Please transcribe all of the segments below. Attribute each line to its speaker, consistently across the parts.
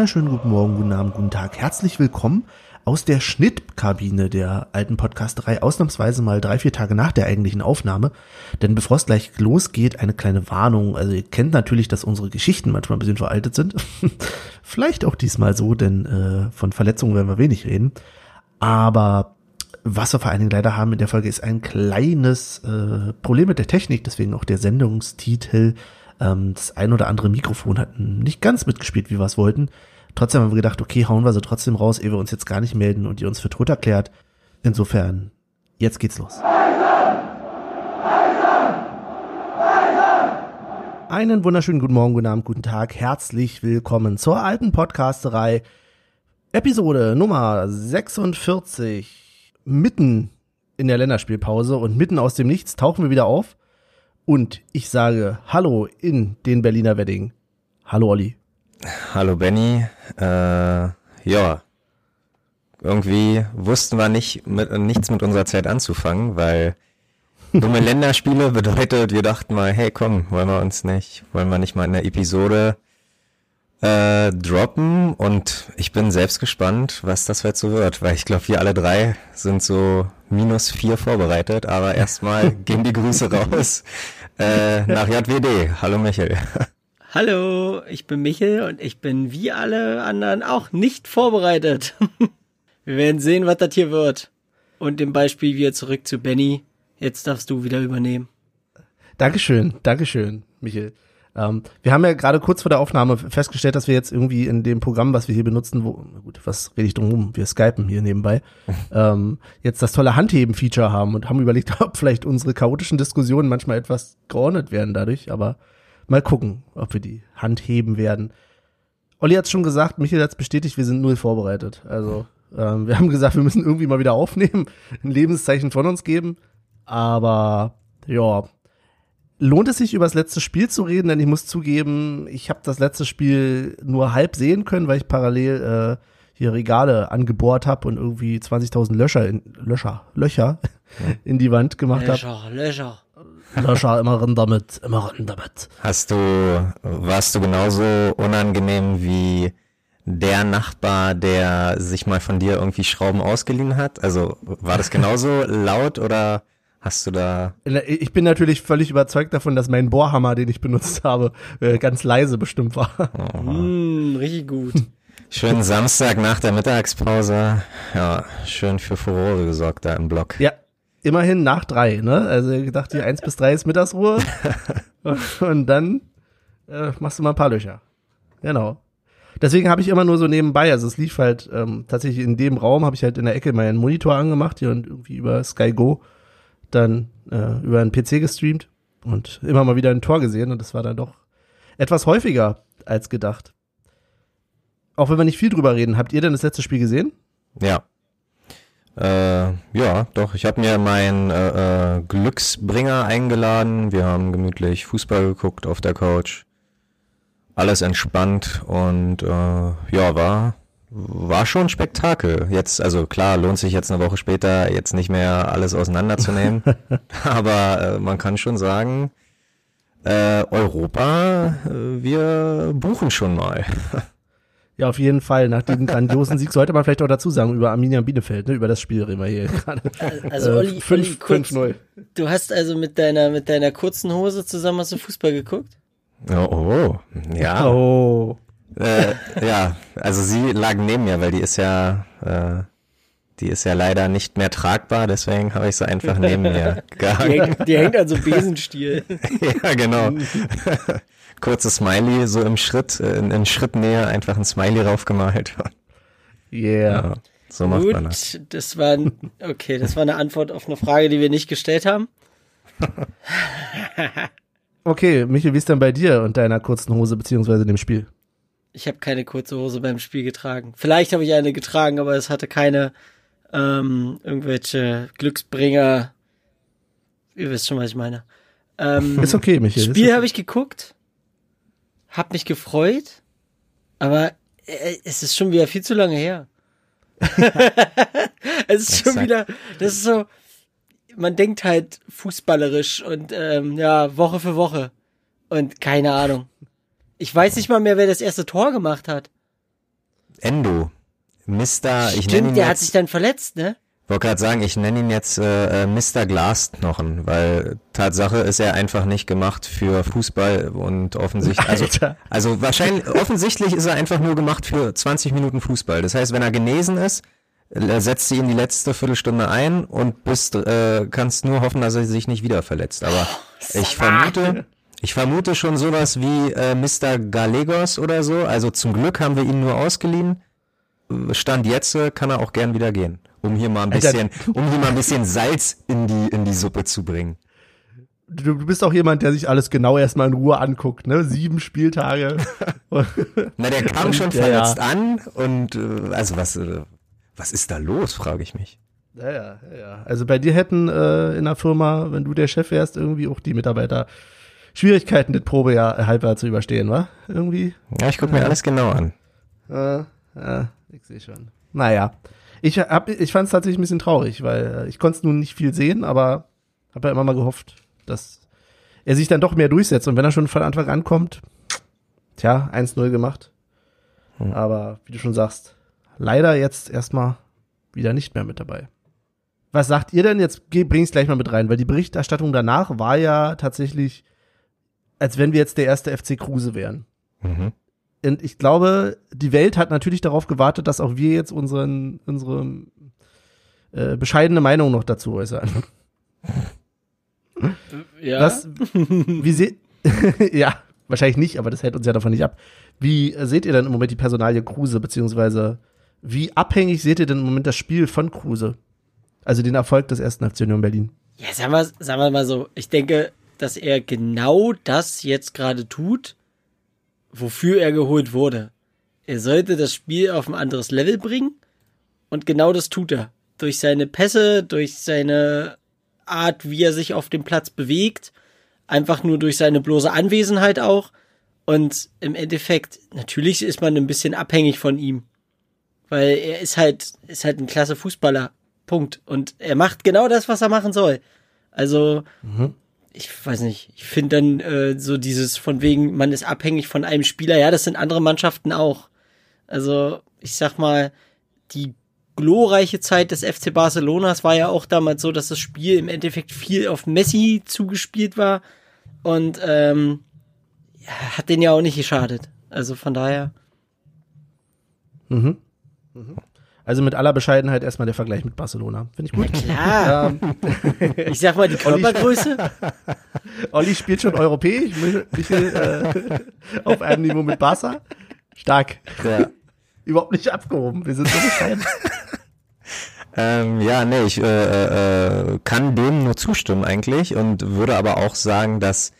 Speaker 1: wunderschönen guten Morgen, guten Abend, guten Tag. Herzlich willkommen aus der Schnittkabine der alten Podcasterei, ausnahmsweise mal drei, vier Tage nach der eigentlichen Aufnahme. Denn bevor es gleich losgeht, eine kleine Warnung. Also ihr kennt natürlich, dass unsere Geschichten manchmal ein bisschen veraltet sind. Vielleicht auch diesmal so, denn äh, von Verletzungen werden wir wenig reden. Aber was wir vor allen Dingen leider haben in der Folge ist ein kleines äh, Problem mit der Technik, deswegen auch der Sendungstitel. Ähm, das ein oder andere Mikrofon hat nicht ganz mitgespielt, wie wir es wollten. Trotzdem haben wir gedacht, okay, hauen wir sie trotzdem raus, ehe wir uns jetzt gar nicht melden und ihr uns für tot erklärt. Insofern, jetzt geht's los. Einen wunderschönen guten Morgen, guten Abend, guten Tag. Herzlich willkommen zur alten Podcasterei. Episode Nummer 46. Mitten in der Länderspielpause und mitten aus dem Nichts tauchen wir wieder auf. Und ich sage Hallo in den Berliner Wedding. Hallo Olli.
Speaker 2: Hallo Benny. Äh, ja, irgendwie wussten wir nicht mit, nichts mit unserer Zeit anzufangen, weil dumme Länderspiele bedeutet, wir dachten mal, hey komm, wollen wir uns nicht, wollen wir nicht mal in der Episode äh, droppen und ich bin selbst gespannt, was das jetzt so wird, weil ich glaube, wir alle drei sind so minus vier vorbereitet, aber erstmal gehen die Grüße raus äh, nach JWD. Hallo Michael.
Speaker 3: Hallo, ich bin Michel und ich bin wie alle anderen auch nicht vorbereitet. Wir werden sehen, was das hier wird. Und im Beispiel wieder zurück zu Benny. Jetzt darfst du wieder übernehmen.
Speaker 1: Dankeschön, Dankeschön, Michel. Ähm, wir haben ja gerade kurz vor der Aufnahme festgestellt, dass wir jetzt irgendwie in dem Programm, was wir hier benutzen, wo, gut, was rede ich drum rum? Wir skypen hier nebenbei, ähm, jetzt das tolle Handheben-Feature haben und haben überlegt, ob vielleicht unsere chaotischen Diskussionen manchmal etwas geordnet werden dadurch, aber Mal gucken, ob wir die Hand heben werden. Olli hat schon gesagt, Michael hat bestätigt, wir sind null vorbereitet. Also ähm, wir haben gesagt, wir müssen irgendwie mal wieder aufnehmen, ein Lebenszeichen von uns geben. Aber ja, lohnt es sich über das letzte Spiel zu reden? Denn ich muss zugeben, ich habe das letzte Spiel nur halb sehen können, weil ich parallel äh, hier Regale angebohrt habe und irgendwie 20.000 Löcher in, Löcher Löcher in die Wand gemacht habe.
Speaker 3: Löcher, Löcher.
Speaker 1: Löscher, immer rein damit, immer rein damit.
Speaker 2: Hast du, warst du genauso unangenehm wie der Nachbar, der sich mal von dir irgendwie Schrauben ausgeliehen hat? Also war das genauso laut oder hast du da?
Speaker 1: Ich bin natürlich völlig überzeugt davon, dass mein Bohrhammer, den ich benutzt habe, äh, ganz leise bestimmt war.
Speaker 3: Oh. Mm, richtig gut.
Speaker 2: Schönen Samstag nach der Mittagspause. Ja, schön für Furore gesorgt da im Block.
Speaker 1: Ja, immerhin nach drei, ne? Also ich dachte, eins bis drei ist Mittagsruhe. und dann äh, machst du mal ein paar Löcher. Genau. Deswegen habe ich immer nur so nebenbei, also es lief halt ähm, tatsächlich in dem Raum, habe ich halt in der Ecke meinen Monitor angemacht hier und irgendwie über Sky Go dann äh, über einen PC gestreamt und immer mal wieder ein Tor gesehen und das war dann doch etwas häufiger als gedacht. Auch wenn wir nicht viel drüber reden, habt ihr denn das letzte Spiel gesehen?
Speaker 2: Ja. Äh, ja, doch. Ich habe mir meinen äh, äh, Glücksbringer eingeladen. Wir haben gemütlich Fußball geguckt auf der Couch. Alles entspannt und äh, ja, war war schon Spektakel. Jetzt, also klar, lohnt sich jetzt eine Woche später jetzt nicht mehr alles auseinanderzunehmen. aber äh, man kann schon sagen, äh, Europa, äh, wir buchen schon mal.
Speaker 1: Ja, auf jeden Fall. Nach diesem grandiosen Sieg sollte man vielleicht auch dazu sagen, über Arminia Bielefeld, ne? über das Spiel reden wir hier gerade.
Speaker 3: Also Olli, äh, 5, Olli 5-0. Du hast also mit deiner, mit deiner kurzen Hose zusammen hast du Fußball geguckt?
Speaker 2: Oh, oh. ja.
Speaker 1: Oh.
Speaker 2: Äh, ja, also sie lag neben mir, weil die ist ja, äh, die ist ja leider nicht mehr tragbar, deswegen habe ich sie einfach neben mir gehangen.
Speaker 3: Die hängt, die hängt an so Besenstiel.
Speaker 2: ja, genau kurzes Smiley so im Schritt, äh, in, in Schrittnähe einfach ein Smiley raufgemalt.
Speaker 1: Yeah. Ja,
Speaker 2: so macht Gut, man das.
Speaker 3: Das war, okay, das war eine Antwort auf eine Frage, die wir nicht gestellt haben.
Speaker 1: okay, Michael, wie ist denn bei dir und deiner kurzen Hose beziehungsweise dem Spiel?
Speaker 3: Ich habe keine kurze Hose beim Spiel getragen. Vielleicht habe ich eine getragen, aber es hatte keine ähm, irgendwelche Glücksbringer. Ihr wisst schon, was ich meine.
Speaker 1: Ähm, ist okay, Michael.
Speaker 3: Spiel
Speaker 1: okay.
Speaker 3: habe ich geguckt hab mich gefreut, aber äh, es ist schon wieder viel zu lange her. es ist schon wieder, das ist so, man denkt halt fußballerisch und ähm, ja, Woche für Woche. Und keine Ahnung. Ich weiß nicht mal mehr, wer das erste Tor gemacht hat.
Speaker 2: Endo. Mr. ich nenne
Speaker 3: Stimmt, der hat
Speaker 2: jetzt,
Speaker 3: sich dann verletzt, ne?
Speaker 2: wollte gerade sagen, ich nenne ihn jetzt äh, äh, Mr. Glasknochen, weil Tatsache ist er einfach nicht gemacht für Fußball und offensichtlich, also, also wahrscheinlich, offensichtlich ist er einfach nur gemacht für 20 Minuten Fußball. Das heißt, wenn er genesen ist, äh, setzt sie ihn die letzte Viertelstunde ein und bist, äh, kannst nur hoffen, dass er sich nicht wieder verletzt. Aber ich vermute, ich vermute schon sowas wie äh, Mr. Gallegos oder so. Also zum Glück haben wir ihn nur ausgeliehen. Stand jetzt äh, kann er auch gern wieder gehen, um hier mal ein bisschen, um hier mal ein bisschen Salz in die in die Suppe zu bringen.
Speaker 1: Du, du bist auch jemand, der sich alles genau erstmal in Ruhe anguckt, ne? Sieben Spieltage.
Speaker 2: Na, der kam schon
Speaker 1: ja,
Speaker 2: verletzt
Speaker 1: ja.
Speaker 2: an und äh, also was äh, was ist da los, frage ich mich.
Speaker 1: Ja, ja, ja, ja. Also bei dir hätten äh, in der Firma, wenn du der Chef wärst, irgendwie auch die Mitarbeiter Schwierigkeiten, das Probejahr halbjahr zu überstehen, wa? Irgendwie.
Speaker 2: Ja, ich gucke mir alles genau an.
Speaker 1: Äh, äh, ich sehe schon. Naja. Ich hab, ich fand es tatsächlich ein bisschen traurig, weil äh, ich konnte nun nicht viel sehen, aber habe ja immer mal gehofft, dass er sich dann doch mehr durchsetzt. Und wenn er schon von Anfang an kommt, tja, 1-0 gemacht. Aber wie du schon sagst, leider jetzt erstmal wieder nicht mehr mit dabei. Was sagt ihr denn jetzt? Geh- Bring's gleich mal mit rein, weil die Berichterstattung danach war ja tatsächlich, als wenn wir jetzt der erste FC Kruse wären.
Speaker 2: Mhm.
Speaker 1: Und ich glaube, die Welt hat natürlich darauf gewartet, dass auch wir jetzt unseren, unsere äh, bescheidene Meinung noch dazu äußern.
Speaker 3: Ja.
Speaker 1: Was, wie seht, ja, wahrscheinlich nicht, aber das hält uns ja davon nicht ab. Wie äh, seht ihr denn im Moment die Personalie Kruse, beziehungsweise wie abhängig seht ihr denn im Moment das Spiel von Kruse? Also den Erfolg des ersten FC Union Berlin.
Speaker 3: Ja, sagen wir, sagen wir mal so, ich denke, dass er genau das jetzt gerade tut, wofür er geholt wurde. Er sollte das Spiel auf ein anderes Level bringen und genau das tut er. Durch seine Pässe, durch seine Art, wie er sich auf dem Platz bewegt, einfach nur durch seine bloße Anwesenheit auch. Und im Endeffekt, natürlich ist man ein bisschen abhängig von ihm. Weil er ist halt, ist halt ein klasse Fußballer. Punkt. Und er macht genau das, was er machen soll. Also, ich weiß nicht, ich finde dann äh, so dieses von wegen, man ist abhängig von einem Spieler, ja, das sind andere Mannschaften auch. Also, ich sag mal, die glorreiche Zeit des FC Barcelonas war ja auch damals so, dass das Spiel im Endeffekt viel auf Messi zugespielt war. Und ähm, ja, hat den ja auch nicht geschadet. Also von daher.
Speaker 1: Mhm. Mhm. Also mit aller Bescheidenheit erstmal der Vergleich mit Barcelona. Finde ich gut.
Speaker 3: Klar,
Speaker 1: ähm,
Speaker 3: ich sag mal, die Körpergröße.
Speaker 1: Olli spielt schon europäisch, Michel, Michel äh, auf einem Niveau mit Barca. Stark.
Speaker 2: Ja.
Speaker 1: Überhaupt nicht abgehoben. Wir sind so bescheiden.
Speaker 2: Ähm, ja, nee, ich äh, äh, kann dem nur zustimmen eigentlich und würde aber auch sagen, dass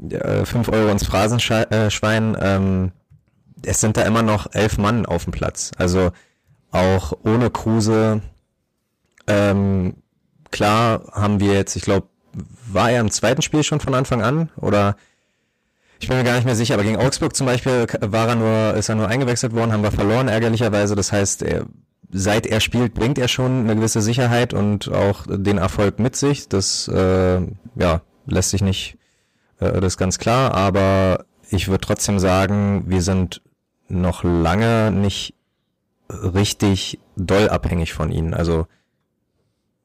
Speaker 2: äh, 5 Euro ins Phrasenschwein, ähm, es sind da immer noch elf Mann auf dem Platz. Also auch ohne Kruse, ähm, klar haben wir jetzt, ich glaube, war er im zweiten Spiel schon von Anfang an oder ich bin mir gar nicht mehr sicher, aber gegen Augsburg zum Beispiel war er nur, ist er nur eingewechselt worden, haben wir verloren, ärgerlicherweise. Das heißt, er, seit er spielt, bringt er schon eine gewisse Sicherheit und auch den Erfolg mit sich. Das äh, ja, lässt sich nicht, äh, das ist ganz klar, aber ich würde trotzdem sagen, wir sind noch lange nicht richtig doll abhängig von ihnen. Also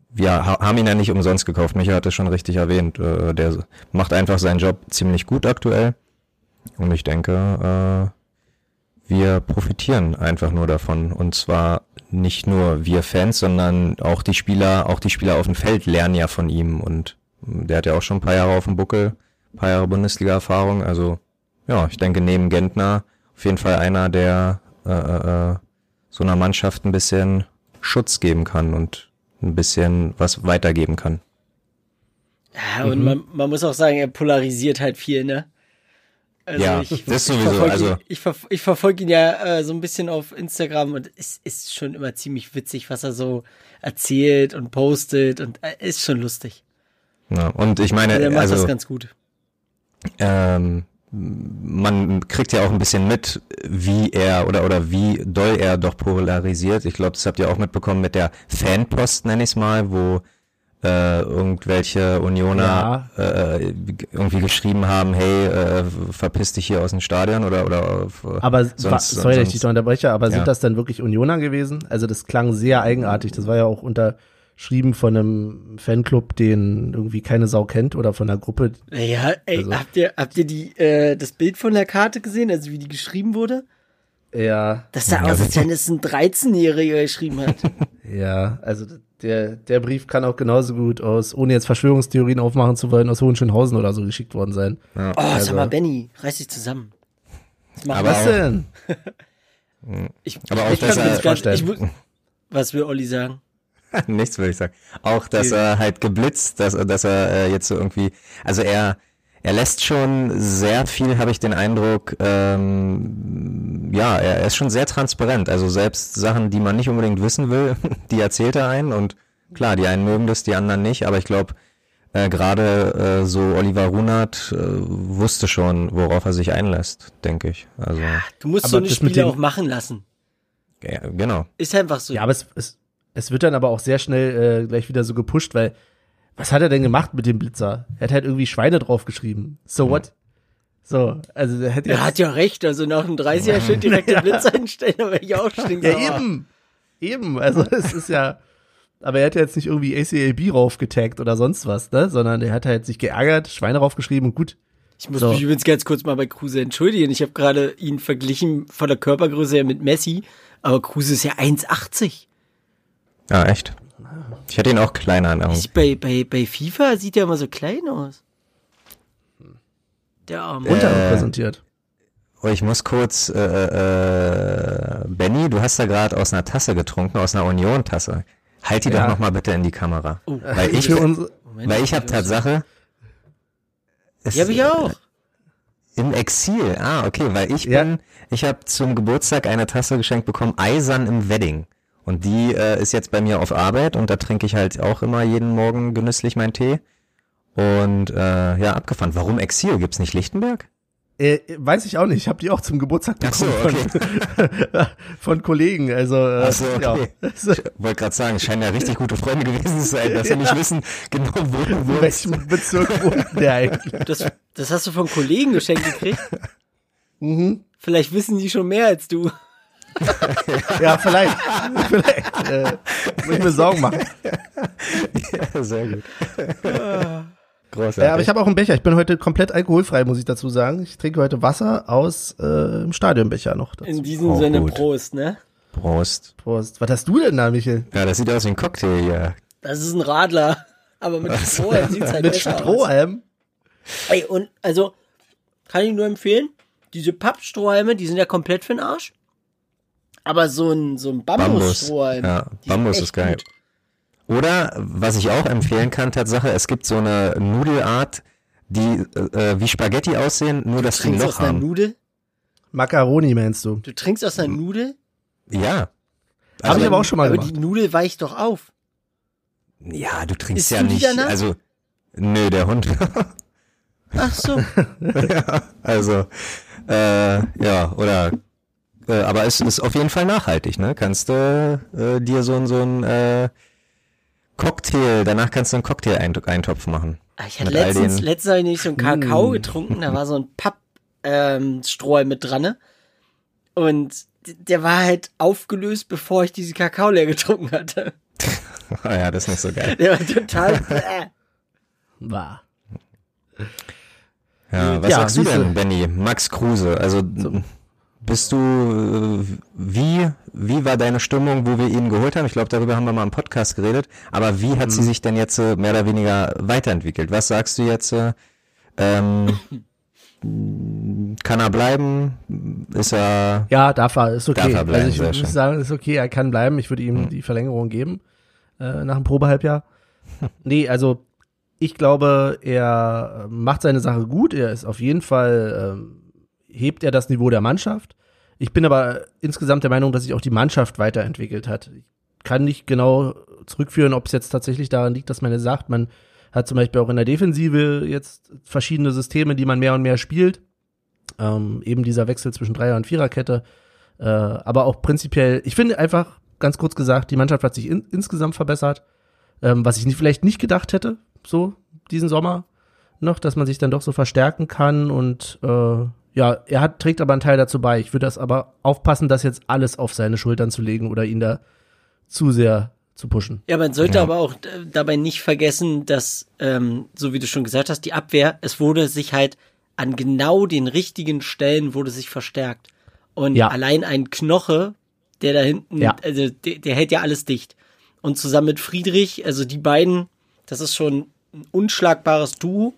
Speaker 2: wir ha haben ihn ja nicht umsonst gekauft. Micha hat es schon richtig erwähnt. Äh, der macht einfach seinen Job ziemlich gut aktuell. Und ich denke, äh, wir profitieren einfach nur davon. Und zwar nicht nur wir Fans, sondern auch die Spieler, auch die Spieler auf dem Feld lernen ja von ihm. Und der hat ja auch schon ein paar Jahre auf dem Buckel, paar Jahre Bundesliga-Erfahrung. Also ja, ich denke neben Gentner auf jeden Fall einer, der äh, äh, so einer Mannschaft ein bisschen Schutz geben kann und ein bisschen was weitergeben kann.
Speaker 3: Ja, und man, man muss auch sagen, er polarisiert halt viel, ne? Also
Speaker 2: Ja,
Speaker 3: ich,
Speaker 2: das
Speaker 3: ich
Speaker 2: sowieso,
Speaker 3: verfolge
Speaker 2: also-
Speaker 3: ihn, ich, ver, ich verfolge ihn ja äh, so ein bisschen auf Instagram und es ist schon immer ziemlich witzig, was er so erzählt und postet und äh, ist schon lustig.
Speaker 2: Ja, und ich meine,
Speaker 3: Der macht
Speaker 2: also
Speaker 3: das ganz gut.
Speaker 2: ähm, man kriegt ja auch ein bisschen mit, wie er oder oder wie doll er doch polarisiert. Ich glaube, das habt ihr auch mitbekommen mit der Fanpost, nenne ich es mal, wo äh, irgendwelche Unioner äh, irgendwie geschrieben haben, hey, äh, verpiss dich hier aus dem Stadion oder oder äh,
Speaker 1: Aber
Speaker 2: sonst,
Speaker 1: sorry, dass ich dich unterbreche, aber
Speaker 2: Ja.
Speaker 1: sind das dann wirklich Unioner gewesen? Also das klang sehr eigenartig. Das war ja auch unterschrieben von einem Fanclub, den irgendwie keine Sau kennt oder von einer Gruppe.
Speaker 3: Ja, ey,
Speaker 1: Also-
Speaker 3: habt ihr, habt ihr die, äh, das Bild von der Karte gesehen, also wie die geschrieben wurde?
Speaker 1: Ja,
Speaker 3: Das sah aus, als wenn es ein 13-Jähriger geschrieben hat.
Speaker 1: ja, also der, der Brief kann auch genauso gut aus, ohne jetzt Verschwörungstheorien aufmachen zu wollen, aus Hohenschönhausen oder so geschickt worden sein.
Speaker 2: ja.
Speaker 3: Oh,
Speaker 1: Also-
Speaker 3: sag mal, Benny, reiß dich zusammen. Was machen
Speaker 2: Aber
Speaker 1: Was denn?
Speaker 3: Ich,
Speaker 2: Aber auch,
Speaker 3: ich kann mir jetzt ich,
Speaker 1: vorstellen.
Speaker 3: mu- Was will Olli sagen?
Speaker 2: Nichts würde ich sagen. Auch, dass er halt geblitzt, dass, dass er äh, jetzt so irgendwie, also er, er lässt schon sehr viel, habe ich den Eindruck, ähm, ja, er, er ist schon sehr transparent. Also selbst Sachen, die man nicht unbedingt wissen will, die erzählt er einen und klar, die einen mögen das, die anderen nicht, aber ich glaube, äh, gerade äh, so Oliver Runert äh, wusste schon, worauf er sich einlässt, denke ich. Also,
Speaker 3: Du musst so eine Spiele auch machen lassen.
Speaker 2: ja, genau.
Speaker 3: Ist einfach so.
Speaker 1: Ja, aber es, es, es wird dann aber auch sehr schnell äh, gleich wieder so gepusht, weil was hat er denn gemacht mit dem Blitzer? Er hat halt irgendwie Schweine draufgeschrieben. So what? So, also der hätte
Speaker 3: er hat ja recht, also nach einem 30er Schild direkt den Blitz einstellen, da wäre ich auch stinksauer.
Speaker 1: ja eben, eben, also es ist ja, aber er hat ja jetzt nicht irgendwie ACAB raufgetaggt oder sonst was, ne, sondern er hat halt sich geärgert, Schweine raufgeschrieben und gut.
Speaker 3: Ich muss
Speaker 1: So.
Speaker 3: mich übrigens ganz kurz mal bei Kruse entschuldigen. Ich habe gerade ihn verglichen von der Körpergröße her mit Messi, aber Kruse ist ja 1,80.
Speaker 2: Ja, echt. Ich hätte ihn auch kleiner in Augen.
Speaker 3: Ich- Bei, bei, bei FIFA sieht er immer so klein aus. Der Arme.
Speaker 1: Unterrepräsentiert.
Speaker 2: Oh, ich muss kurz, äh, äh, Benny, du hast da gerade aus einer Tasse getrunken, aus einer Union-Tasse. Halt die
Speaker 1: Ja.
Speaker 2: doch noch mal bitte in die Kamera.
Speaker 3: Oh.
Speaker 2: Weil ich,
Speaker 3: Moment,
Speaker 2: weil ich habe Tatsache. es-
Speaker 3: Die habe ich auch.
Speaker 2: Im Exil. Ah, okay, weil ich
Speaker 1: Ja.
Speaker 2: bin, ich habe zum Geburtstag eine Tasse geschenkt bekommen, Eisern im Wedding. Und die äh, ist jetzt bei mir auf Arbeit und da trinke ich halt auch immer jeden Morgen genüsslich meinen Tee. Und äh, ja, abgefahren. Warum Exil? Gibt's nicht Lichtenberg?
Speaker 1: äh, weiß ich auch nicht, ich habe die auch zum Geburtstag
Speaker 2: Ach so,
Speaker 1: bekommen von, von Kollegen, also, äh,
Speaker 2: Ach so, okay.
Speaker 1: ja.
Speaker 2: Ich wollte gerade sagen, es scheinen ja richtig gute Freunde gewesen zu sein, dass sie nicht wissen, genau wo du
Speaker 1: In
Speaker 2: wohnst.
Speaker 1: welchem Bezirk wohnt der eigentlich?
Speaker 3: Das, das hast du von Kollegen geschenkt gekriegt.
Speaker 1: Mhm.
Speaker 3: Vielleicht wissen die schon mehr als du.
Speaker 1: Ja, vielleicht. vielleicht. Äh, muss ich mir Sorgen machen.
Speaker 2: Ja, sehr gut. Großartig.
Speaker 1: Ja, aber ich habe auch einen Becher. Ich bin heute komplett alkoholfrei, muss ich dazu sagen. Ich trinke heute Wasser aus äh, im Stadionbecher noch. Dazu.
Speaker 3: In diesem
Speaker 2: Auch
Speaker 3: Sinne
Speaker 2: gut.
Speaker 3: Prost, ne?
Speaker 2: Prost.
Speaker 1: Prost. Was hast du denn da, Michel?
Speaker 2: Ja, das sieht aus wie ein Cocktail hier.
Speaker 3: Das ist ein Radler. Aber mit Strohhalm sieht's halt
Speaker 1: Mit
Speaker 3: besser aus.
Speaker 1: Strohhalm?
Speaker 3: Ey, und also, kann ich nur empfehlen, diese Pappstrohhalme, die sind ja komplett für den Arsch. Aber so ein, so ein
Speaker 2: Bambus.
Speaker 3: Bambusstrohhalm.
Speaker 2: Ja,
Speaker 3: die
Speaker 2: Bambus
Speaker 3: echt
Speaker 2: ist geil.
Speaker 3: gut.
Speaker 2: Oder, was ich auch empfehlen kann, Tatsache, es gibt so eine Nudelart, die äh, wie Spaghetti aussehen, nur dass die ein
Speaker 3: Trinkst
Speaker 2: Loch
Speaker 3: aus einer
Speaker 2: haben.
Speaker 3: Nudel?
Speaker 1: Macaroni meinst du?
Speaker 3: Du trinkst aus einer Nudel?
Speaker 2: Ja.
Speaker 1: Hab
Speaker 2: Also,
Speaker 1: ich aber auch schon mal
Speaker 3: aber
Speaker 1: gemacht.
Speaker 3: die Nudel weicht doch auf.
Speaker 2: Ja, du trinkst
Speaker 3: Isst
Speaker 2: ja
Speaker 3: du
Speaker 2: nicht,
Speaker 3: danach?
Speaker 2: also, nö, der Hund.
Speaker 3: Ach so.
Speaker 2: ja, also, äh, ja, oder, äh, aber es ist auf jeden Fall nachhaltig, ne? Kannst du äh, dir so ein, so ein, äh, Cocktail, danach kannst du einen Cocktail-Eintopf machen.
Speaker 3: Ah, Ich hatte letztens,
Speaker 2: den-
Speaker 3: letztens habe ich nämlich so einen Kakao
Speaker 1: Mm.
Speaker 3: getrunken, da war so ein Papp, ähm, mit dran, ne? Und der war halt aufgelöst, bevor ich diesen Kakao leer getrunken hatte.
Speaker 2: Ah ja, das ist nicht so geil.
Speaker 3: Der war total.
Speaker 1: War.
Speaker 2: Ja, was
Speaker 1: Ja,
Speaker 2: sagst du denn, Benny? Max Kruse, also bist du, äh, wie, wie war deine Stimmung, wo wir ihn geholt haben? Ich glaube, darüber haben wir mal im Podcast geredet. Aber wie hat sie
Speaker 1: Mhm.
Speaker 2: sich denn jetzt äh, mehr oder weniger weiterentwickelt? Was sagst du jetzt? äh, Ähm, kann er bleiben? Ist er,
Speaker 1: Ja, darf er, ist okay.
Speaker 2: Darf er bleiben,
Speaker 1: also ich würde sagen, ist okay, er kann bleiben. Ich würde ihm die Verlängerung geben äh, nach dem Probehalbjahr. nee, also ich glaube, er macht seine Sache gut. Er ist auf jeden Fall, ähm, hebt er das Niveau der Mannschaft. Ich bin aber insgesamt der Meinung, dass sich auch die Mannschaft weiterentwickelt hat. Ich kann nicht genau zurückführen, ob es jetzt tatsächlich daran liegt, dass man ja sagt, man hat zum Beispiel auch in der Defensive jetzt verschiedene Systeme, die man mehr und mehr spielt. Ähm, eben dieser Wechsel zwischen Dreier- und Viererkette. Äh, aber auch prinzipiell, ich finde einfach, ganz kurz gesagt, die Mannschaft hat sich in, insgesamt verbessert. ähm, was ich nicht, vielleicht nicht gedacht hätte, so diesen Sommer noch, dass man sich dann doch so verstärken kann und äh, ja, er hat, trägt aber einen Teil dazu bei. Ich würde das aber aufpassen, das jetzt alles auf seine Schultern zu legen oder ihn da zu sehr zu pushen.
Speaker 3: Ja, man sollte ja. aber auch dabei nicht vergessen, dass, ähm, so wie du schon gesagt hast, die Abwehr, es wurde sich halt an genau den richtigen Stellen wurde sich verstärkt. Und ja. allein ein Knoche, der da hinten, ja. also der, der hält ja alles dicht. Und zusammen mit Friedrich, also die beiden, das ist schon ein unschlagbares Duo.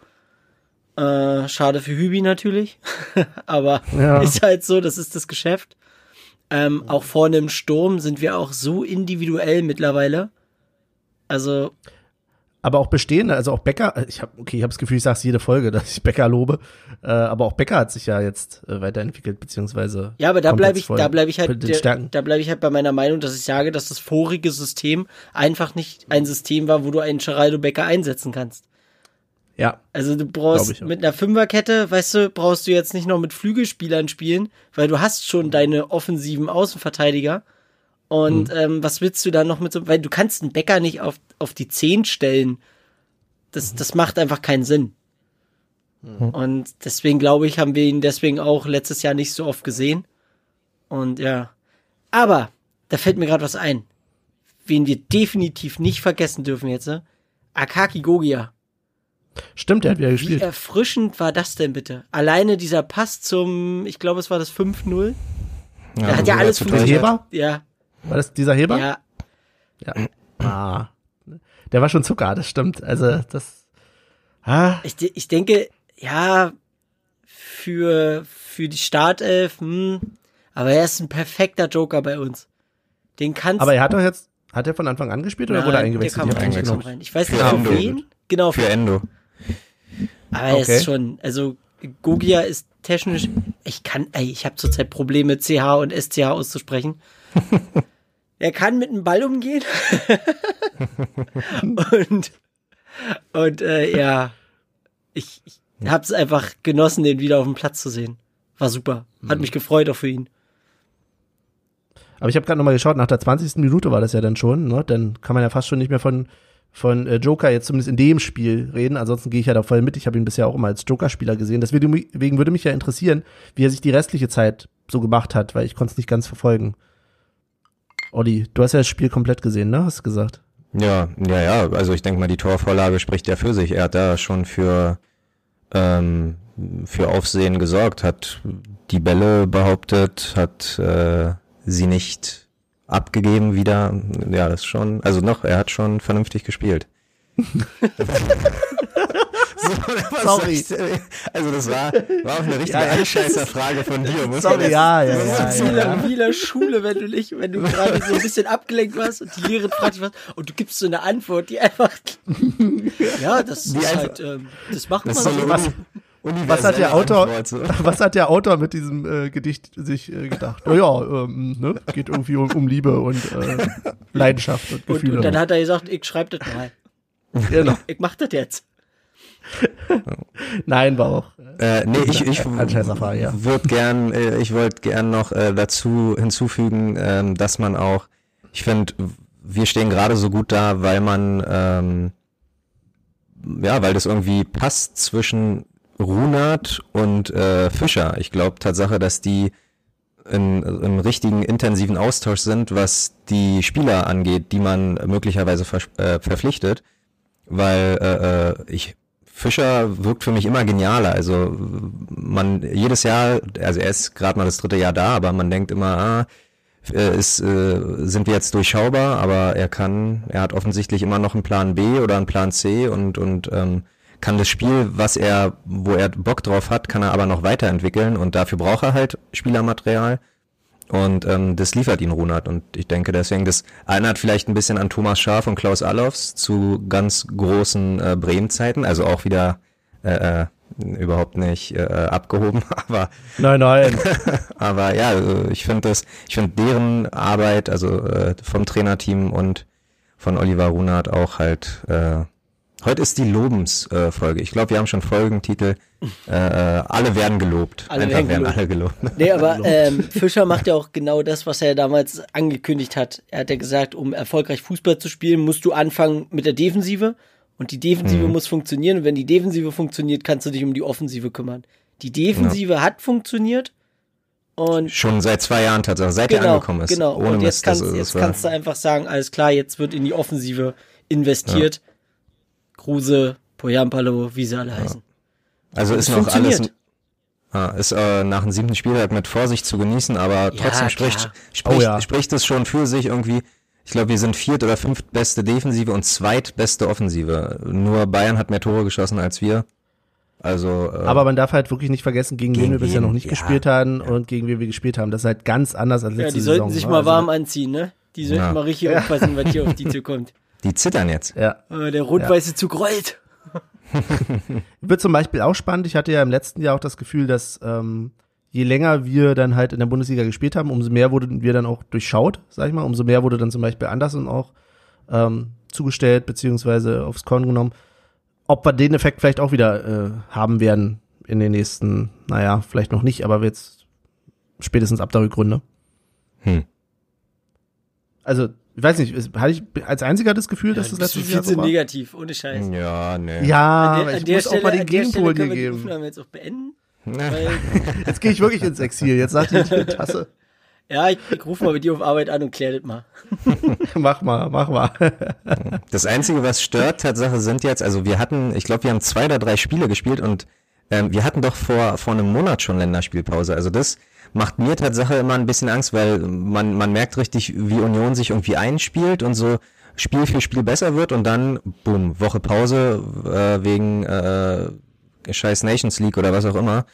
Speaker 3: Äh, schade für Hübi natürlich. Aber ja. ist halt so, das ist das Geschäft. Ähm, auch vorne im Sturm sind wir auch so individuell mittlerweile. Also.
Speaker 1: Aber auch bestehende, also auch Becker, äh, ich habe okay, ich habe das Gefühl, ich sage jede Folge, dass ich Becker lobe, äh, aber auch Becker hat sich ja jetzt äh, weiterentwickelt beziehungsweise
Speaker 3: Ja, aber da bleibe ich, da bleibe ich halt, der, da bleibe ich halt bei meiner Meinung, dass ich sage, dass das vorige System einfach nicht ein System war, wo du einen Geraldo Becker einsetzen kannst.
Speaker 1: Ja.
Speaker 3: Also du brauchst mit einer Fünferkette, weißt du, brauchst du jetzt nicht noch mit Flügelspielern spielen, weil du hast schon deine offensiven Außenverteidiger. Und mhm. ähm, was willst du dann noch mit so, weil du kannst einen Bäcker nicht auf, auf die Zehn stellen. Das, mhm. das macht einfach keinen Sinn. Mhm. Und deswegen glaube ich, haben wir ihn deswegen auch letztes Jahr nicht so oft gesehen. Und ja. Aber, da fällt mir gerade was ein. Wen wir definitiv nicht vergessen dürfen jetzt, ne? Akaki Gogia.
Speaker 1: Stimmt, der hat wieder gespielt.
Speaker 3: Wie erfrischend war das denn bitte? Alleine dieser Pass zum, ich glaube, es war das 5-0. Ja, der hat ja alles
Speaker 1: funktioniert. Heber?
Speaker 3: Ja.
Speaker 1: War das dieser Heber?
Speaker 3: Ja.
Speaker 1: Ja. Ah. Der war schon Zucker, das stimmt. Also, das. Ah.
Speaker 3: Ich, ich denke, ja, für, für die Startelf, hm, aber er ist ein perfekter Joker bei uns. Den kannst
Speaker 1: Aber er hat doch jetzt, hat er von Anfang an gespielt oder Nein, wurde er eingewechselt?
Speaker 3: Der kam eingewechselt. Rein. Ich weiß nicht, für wen. Genau.
Speaker 2: Für Endo.
Speaker 3: Aber okay. er ist schon, also Gogia ist technisch, ich kann, ey, ich habe zurzeit Probleme, CH und SCH auszusprechen. er kann mit dem Ball umgehen. und und äh, ja, ich, ich habe es einfach genossen, den wieder auf dem Platz zu sehen. War super. Hat mhm. mich gefreut auch für ihn.
Speaker 1: Aber ich habe gerade nochmal geschaut, nach der 20. Minute war das ja dann schon, ne? Dann kann man ja fast schon nicht mehr von von äh, Joker jetzt zumindest in dem Spiel reden. Ansonsten gehe ich ja da voll mit. Ich habe ihn bisher auch immer als Joker-Spieler gesehen. Deswegen würde mich ja interessieren, wie er sich die restliche Zeit so gemacht hat, weil ich konnte es nicht ganz verfolgen. Olli, du hast ja das Spiel komplett gesehen, ne? Hast du gesagt?
Speaker 2: Ja, ja, ja. Also ich denke mal, die Torvorlage spricht ja für sich. Er hat da schon für ähm, für Aufsehen gesorgt, hat die Bälle behauptet, hat äh, sie nicht abgegeben wieder. Ja, das schon, also noch, er hat schon vernünftig gespielt.
Speaker 1: so, Sorry.
Speaker 2: Also das war, war auch eine richtige ja, Einscheißerfrage von dir.
Speaker 1: Muss Sorry, ja, ja,
Speaker 3: ja, so ja, wie in der Schule, wenn du nicht, wenn du gerade so ein bisschen abgelenkt warst und die Lehrerin fragt dich was und du gibst so eine Antwort, die einfach, ja, das die ist halt, ähm, das macht das man so. Was,
Speaker 1: was hat der Autor, was hat der Autor mit diesem äh, Gedicht sich äh, gedacht? Naja, ähm, ne? geht irgendwie um, um Liebe und äh, Leidenschaft und Gefühle.
Speaker 3: Und, und dann hat er gesagt, ich schreibe das mal. Genau. Ich mach das jetzt.
Speaker 1: Nein, war auch.
Speaker 2: Äh, nee, ich, ich
Speaker 1: ja.
Speaker 2: würde gern, äh, ich wollte gern noch äh, dazu hinzufügen, ähm, dass man auch, ich finde, wir stehen gerade so gut da, weil man, ähm, ja, weil das irgendwie passt zwischen Runert und äh, Fischer. Ich glaube Tatsache, dass die in, im richtigen intensiven Austausch sind, was die Spieler angeht, die man möglicherweise ver äh, verpflichtet, weil äh, äh, ich Fischer wirkt für mich immer genialer. Also man jedes Jahr, also er ist gerade mal das dritte Jahr da, aber man denkt immer, ah, äh, ist, äh, sind wir jetzt durchschaubar, aber er kann, er hat offensichtlich immer noch einen Plan B oder einen Plan C und und ähm, kann das Spiel, was er, wo er Bock drauf hat, kann er aber noch weiterentwickeln und dafür braucht er halt Spielermaterial. Und ähm, das liefert ihn Runert. Und ich denke deswegen, das erinnert vielleicht ein bisschen an Thomas Schaaf und Klaus Allofs zu ganz großen äh, Bremen-Zeiten. Also auch wieder äh, äh, überhaupt nicht äh, abgehoben, aber
Speaker 1: nein, nein.
Speaker 2: aber ja, also ich finde das, ich finde deren Arbeit, also äh, vom Trainerteam und von Oliver Runert auch halt äh, Heute ist die Lobensfolge. Äh, ich glaube, wir haben schon Folgentitel. Äh, äh, alle werden gelobt.
Speaker 3: Alle
Speaker 2: Einfach
Speaker 3: werden
Speaker 2: werden
Speaker 3: gelobt.
Speaker 2: alle gelobt.
Speaker 3: Nee, aber ähm, Fischer macht ja auch genau das, was er damals angekündigt hat. Er hat ja gesagt, um erfolgreich Fußball zu spielen, musst du anfangen mit der Defensive. Und die Defensive muss funktionieren. Und wenn die Defensive funktioniert, kannst du dich um die Offensive kümmern. Die Defensive hat funktioniert. Und
Speaker 2: Schon seit zwei Jahren tatsächlich, seit er
Speaker 3: genau,
Speaker 2: angekommen ist.
Speaker 3: genau.
Speaker 2: Ohne
Speaker 3: und jetzt,
Speaker 2: Mist, das
Speaker 3: kannst,
Speaker 2: ist-
Speaker 3: jetzt
Speaker 2: das war-
Speaker 3: kannst du einfach sagen, alles klar, jetzt wird in die Offensive investiert. Kruse, Poyampalo, wie sie alle heißen.
Speaker 2: Also
Speaker 3: Es
Speaker 2: ist noch alles, ah, ist äh, nach dem siebten Spieltag mit Vorsicht zu genießen, aber trotzdem
Speaker 3: klar.
Speaker 2: spricht, spricht,
Speaker 1: Oh ja.
Speaker 2: spricht es schon für sich irgendwie. Ich glaube, wir sind viert oder fünftbeste Defensive und zweitbeste Offensive. Nur Bayern hat mehr Tore geschossen als wir. Also, äh,
Speaker 1: Aber man darf halt wirklich nicht vergessen, gegen,
Speaker 2: Gegen
Speaker 1: wen wir bisher noch nicht
Speaker 2: Ja,
Speaker 1: gespielt haben und gegen wen wir gespielt haben. Das ist halt ganz anders als letzte
Speaker 3: Ja, die
Speaker 1: Saison.
Speaker 3: sollten sich
Speaker 1: ne?
Speaker 3: mal
Speaker 1: Also,
Speaker 3: warm anziehen, ne? Die sollten
Speaker 2: Ja.
Speaker 3: mal richtig aufpassen, was hier auf die zukommt.
Speaker 2: die zittern jetzt.
Speaker 1: Ja.
Speaker 3: Äh, der rot-weiße Zug rollt.
Speaker 1: Wird zum Beispiel auch spannend. Ich hatte ja im letzten Jahr auch das Gefühl, dass ähm, je länger wir dann halt in der Bundesliga gespielt haben, umso mehr wurden wir dann auch durchschaut, sag ich mal. Umso mehr wurde dann zum Beispiel Anderson auch ähm, zugestellt, beziehungsweise aufs Korn genommen. Ob wir den Effekt vielleicht auch wieder äh, haben werden in den nächsten, naja, vielleicht noch nicht, aber jetzt spätestens ab der Rückrunde.
Speaker 2: Hm.
Speaker 1: Also, ich weiß nicht, hatte ich als einziger das Gefühl, dass
Speaker 3: Ja,
Speaker 1: das
Speaker 3: bist du
Speaker 1: letztes Jahr so war?
Speaker 3: negativ, ohne Scheiß.
Speaker 2: Ja, nee.
Speaker 1: Ja,
Speaker 3: An der,
Speaker 1: ich muss
Speaker 3: Stelle,
Speaker 1: auch mal den
Speaker 3: an der Stelle
Speaker 1: Gegenpol
Speaker 3: können wir die
Speaker 1: geben.
Speaker 3: Aufnahme jetzt auch beenden.
Speaker 1: Jetzt gehe ich wirklich ins Exil. Jetzt sagt die Tasse.
Speaker 3: ja, ich, ich rufe mal bei dir auf Arbeit an und klär das mal.
Speaker 1: Mach mal, mach mal.
Speaker 2: Das Einzige, was stört, Tatsache sind jetzt, also wir hatten, ich glaube, wir haben zwei oder drei Spiele gespielt und ähm, wir hatten doch vor, vor einem Monat schon Länderspielpause. Also das macht mir Tatsache immer ein bisschen Angst, weil man, man merkt richtig, wie Union sich irgendwie einspielt und so Spiel für Spiel besser wird und dann, boom, Woche Pause äh, wegen äh, scheiß Nations League oder was auch immer.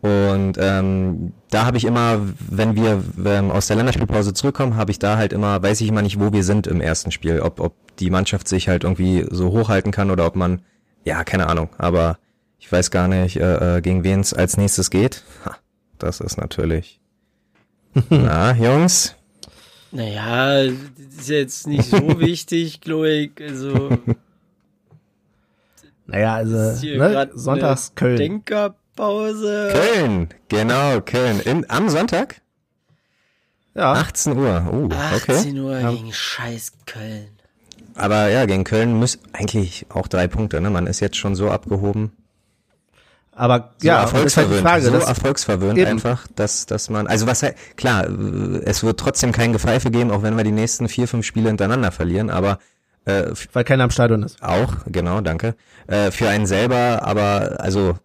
Speaker 2: Und ähm, da habe ich immer, wenn wir ähm, aus der Länderspielpause zurückkommen, habe ich da halt immer, weiß ich immer nicht, wo wir sind im ersten Spiel, ob, ob die Mannschaft sich halt irgendwie so hochhalten kann oder ob man, ja, keine Ahnung, aber ich weiß gar nicht, äh, äh, gegen wen es als nächstes geht. Ha, das ist natürlich. Na, Jungs,
Speaker 3: Naja, das ist ja jetzt nicht so wichtig, glaube ich. Also,
Speaker 1: Naja,
Speaker 3: ist
Speaker 1: also, ne? Sonntags
Speaker 3: eine
Speaker 1: Köln.
Speaker 3: Denkerpause.
Speaker 2: Köln, genau, Köln. In, am Sonntag?
Speaker 1: Ja,
Speaker 2: 18 Uhr. Uh, okay.
Speaker 3: 18 Uhr gegen scheiß Köln.
Speaker 2: Aber ja, gegen Köln muss eigentlich auch drei Punkte, ne? Man ist jetzt schon so abgehoben.
Speaker 1: Aber
Speaker 2: so
Speaker 1: ja, und das ist halt
Speaker 2: erfolgsverwöhnt,
Speaker 1: Frage.
Speaker 2: so erfolgsverwöhnt
Speaker 1: Eben.
Speaker 2: einfach, dass, dass man, also was halt, klar, äh, es wird trotzdem kein Gepfeife geben, auch wenn wir die nächsten vier, fünf Spiele hintereinander verlieren, aber äh,
Speaker 1: weil keiner am Stadion ist.
Speaker 2: auch, genau, danke, äh, für einen selber, aber also,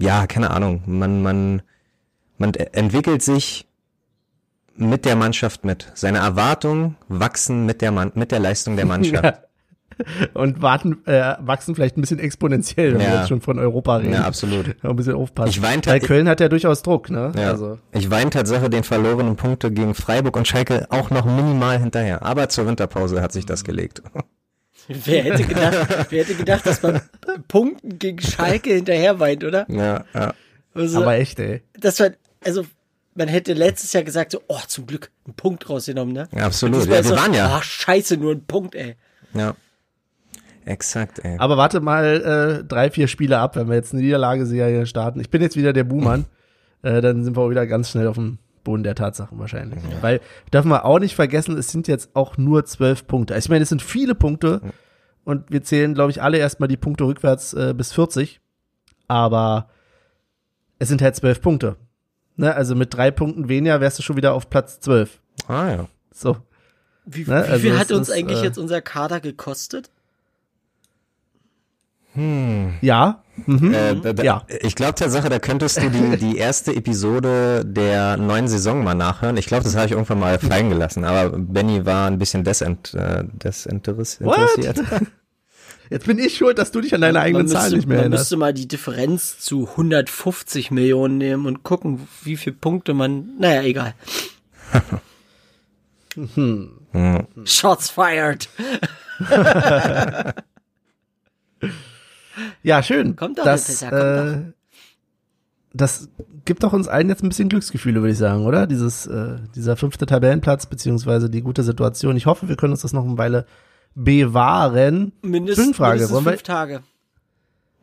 Speaker 2: ja, keine Ahnung, man, man, man e- entwickelt sich mit der Mannschaft mit. Seine Erwartungen wachsen mit der, Mann, mit der Leistung der Mannschaft.
Speaker 1: Und warten, äh, wachsen vielleicht ein bisschen exponentiell, wenn wir
Speaker 2: Ja.
Speaker 1: jetzt schon von Europa reden.
Speaker 2: Ja, absolut.
Speaker 1: Ein bisschen aufpassen.
Speaker 2: Ich weinte-
Speaker 1: Weil Köln hat ja durchaus Druck, ne?
Speaker 2: Ja.
Speaker 1: Also,
Speaker 2: Ich weine Tatsache den verlorenen Punkte gegen Freiburg und Schalke auch noch minimal hinterher. Aber zur Winterpause hat sich das gelegt.
Speaker 3: Wer hätte gedacht, wer hätte gedacht, dass man Punkten gegen Schalke hinterher weint, oder?
Speaker 2: Ja, ja.
Speaker 3: Also,
Speaker 1: aber echt, ey.
Speaker 3: das war, also, man hätte letztes Jahr gesagt, so, oh, zum Glück, ein Punkt rausgenommen, ne?
Speaker 2: ja absolut. Ja, wir
Speaker 3: so,
Speaker 2: waren ja.
Speaker 3: Ach, scheiße, nur ein Punkt, ey.
Speaker 2: Ja. Exakt, ey.
Speaker 1: Aber warte mal äh, drei, vier Spiele ab, wenn wir jetzt eine Niederlageserie starten. Ich bin jetzt wieder der Buhmann. äh, dann sind wir auch wieder ganz schnell auf dem Boden der Tatsachen wahrscheinlich. Weil dürfen wir auch nicht vergessen, es sind jetzt auch nur zwölf Punkte. Also ich meine, es sind viele Punkte und wir zählen, glaube ich, alle erstmal die Punkte rückwärts äh, bis 40. Aber es sind halt zwölf Punkte. Ne? Also mit drei Punkten weniger wärst du schon wieder auf Platz zwölf.
Speaker 2: Ah ja.
Speaker 1: So.
Speaker 3: Wie,
Speaker 1: Ne,
Speaker 3: wie
Speaker 1: also
Speaker 3: viel
Speaker 1: es
Speaker 3: hat uns
Speaker 1: ist,
Speaker 3: eigentlich
Speaker 1: äh,
Speaker 3: jetzt unser Kader gekostet?
Speaker 1: Ja. Mhm.
Speaker 2: Äh, da, da,
Speaker 1: Ja.
Speaker 2: Ich glaube Tatsache, da könntest du die, die erste Episode der neuen Saison mal nachhören. Ich glaube, das habe ich irgendwann mal fallen gelassen. Aber Benny war ein bisschen desint, äh, desinteress-
Speaker 1: What?
Speaker 2: interessiert.
Speaker 1: Jetzt bin ich schuld, dass du dich an deine eigenen
Speaker 3: man
Speaker 1: Zahlen
Speaker 3: müsste,
Speaker 1: nicht mehr
Speaker 3: man
Speaker 1: erinnerst.
Speaker 3: müsste mal die Differenz zu 150 Millionen nehmen und gucken, wie viele Punkte man. Naja, egal. Shots fired.
Speaker 1: Ja, schön.
Speaker 3: Kommt doch,
Speaker 1: das,
Speaker 3: Peter, kommt
Speaker 1: äh, das gibt doch uns allen jetzt ein bisschen Glücksgefühle, würde ich sagen, oder? Dieses, äh, dieser fünfte Tabellenplatz, beziehungsweise die gute Situation. Ich hoffe, wir können uns das noch eine Weile bewahren.
Speaker 3: Mindest,
Speaker 1: Zwischenfrage,
Speaker 3: mindestens fünf Tage.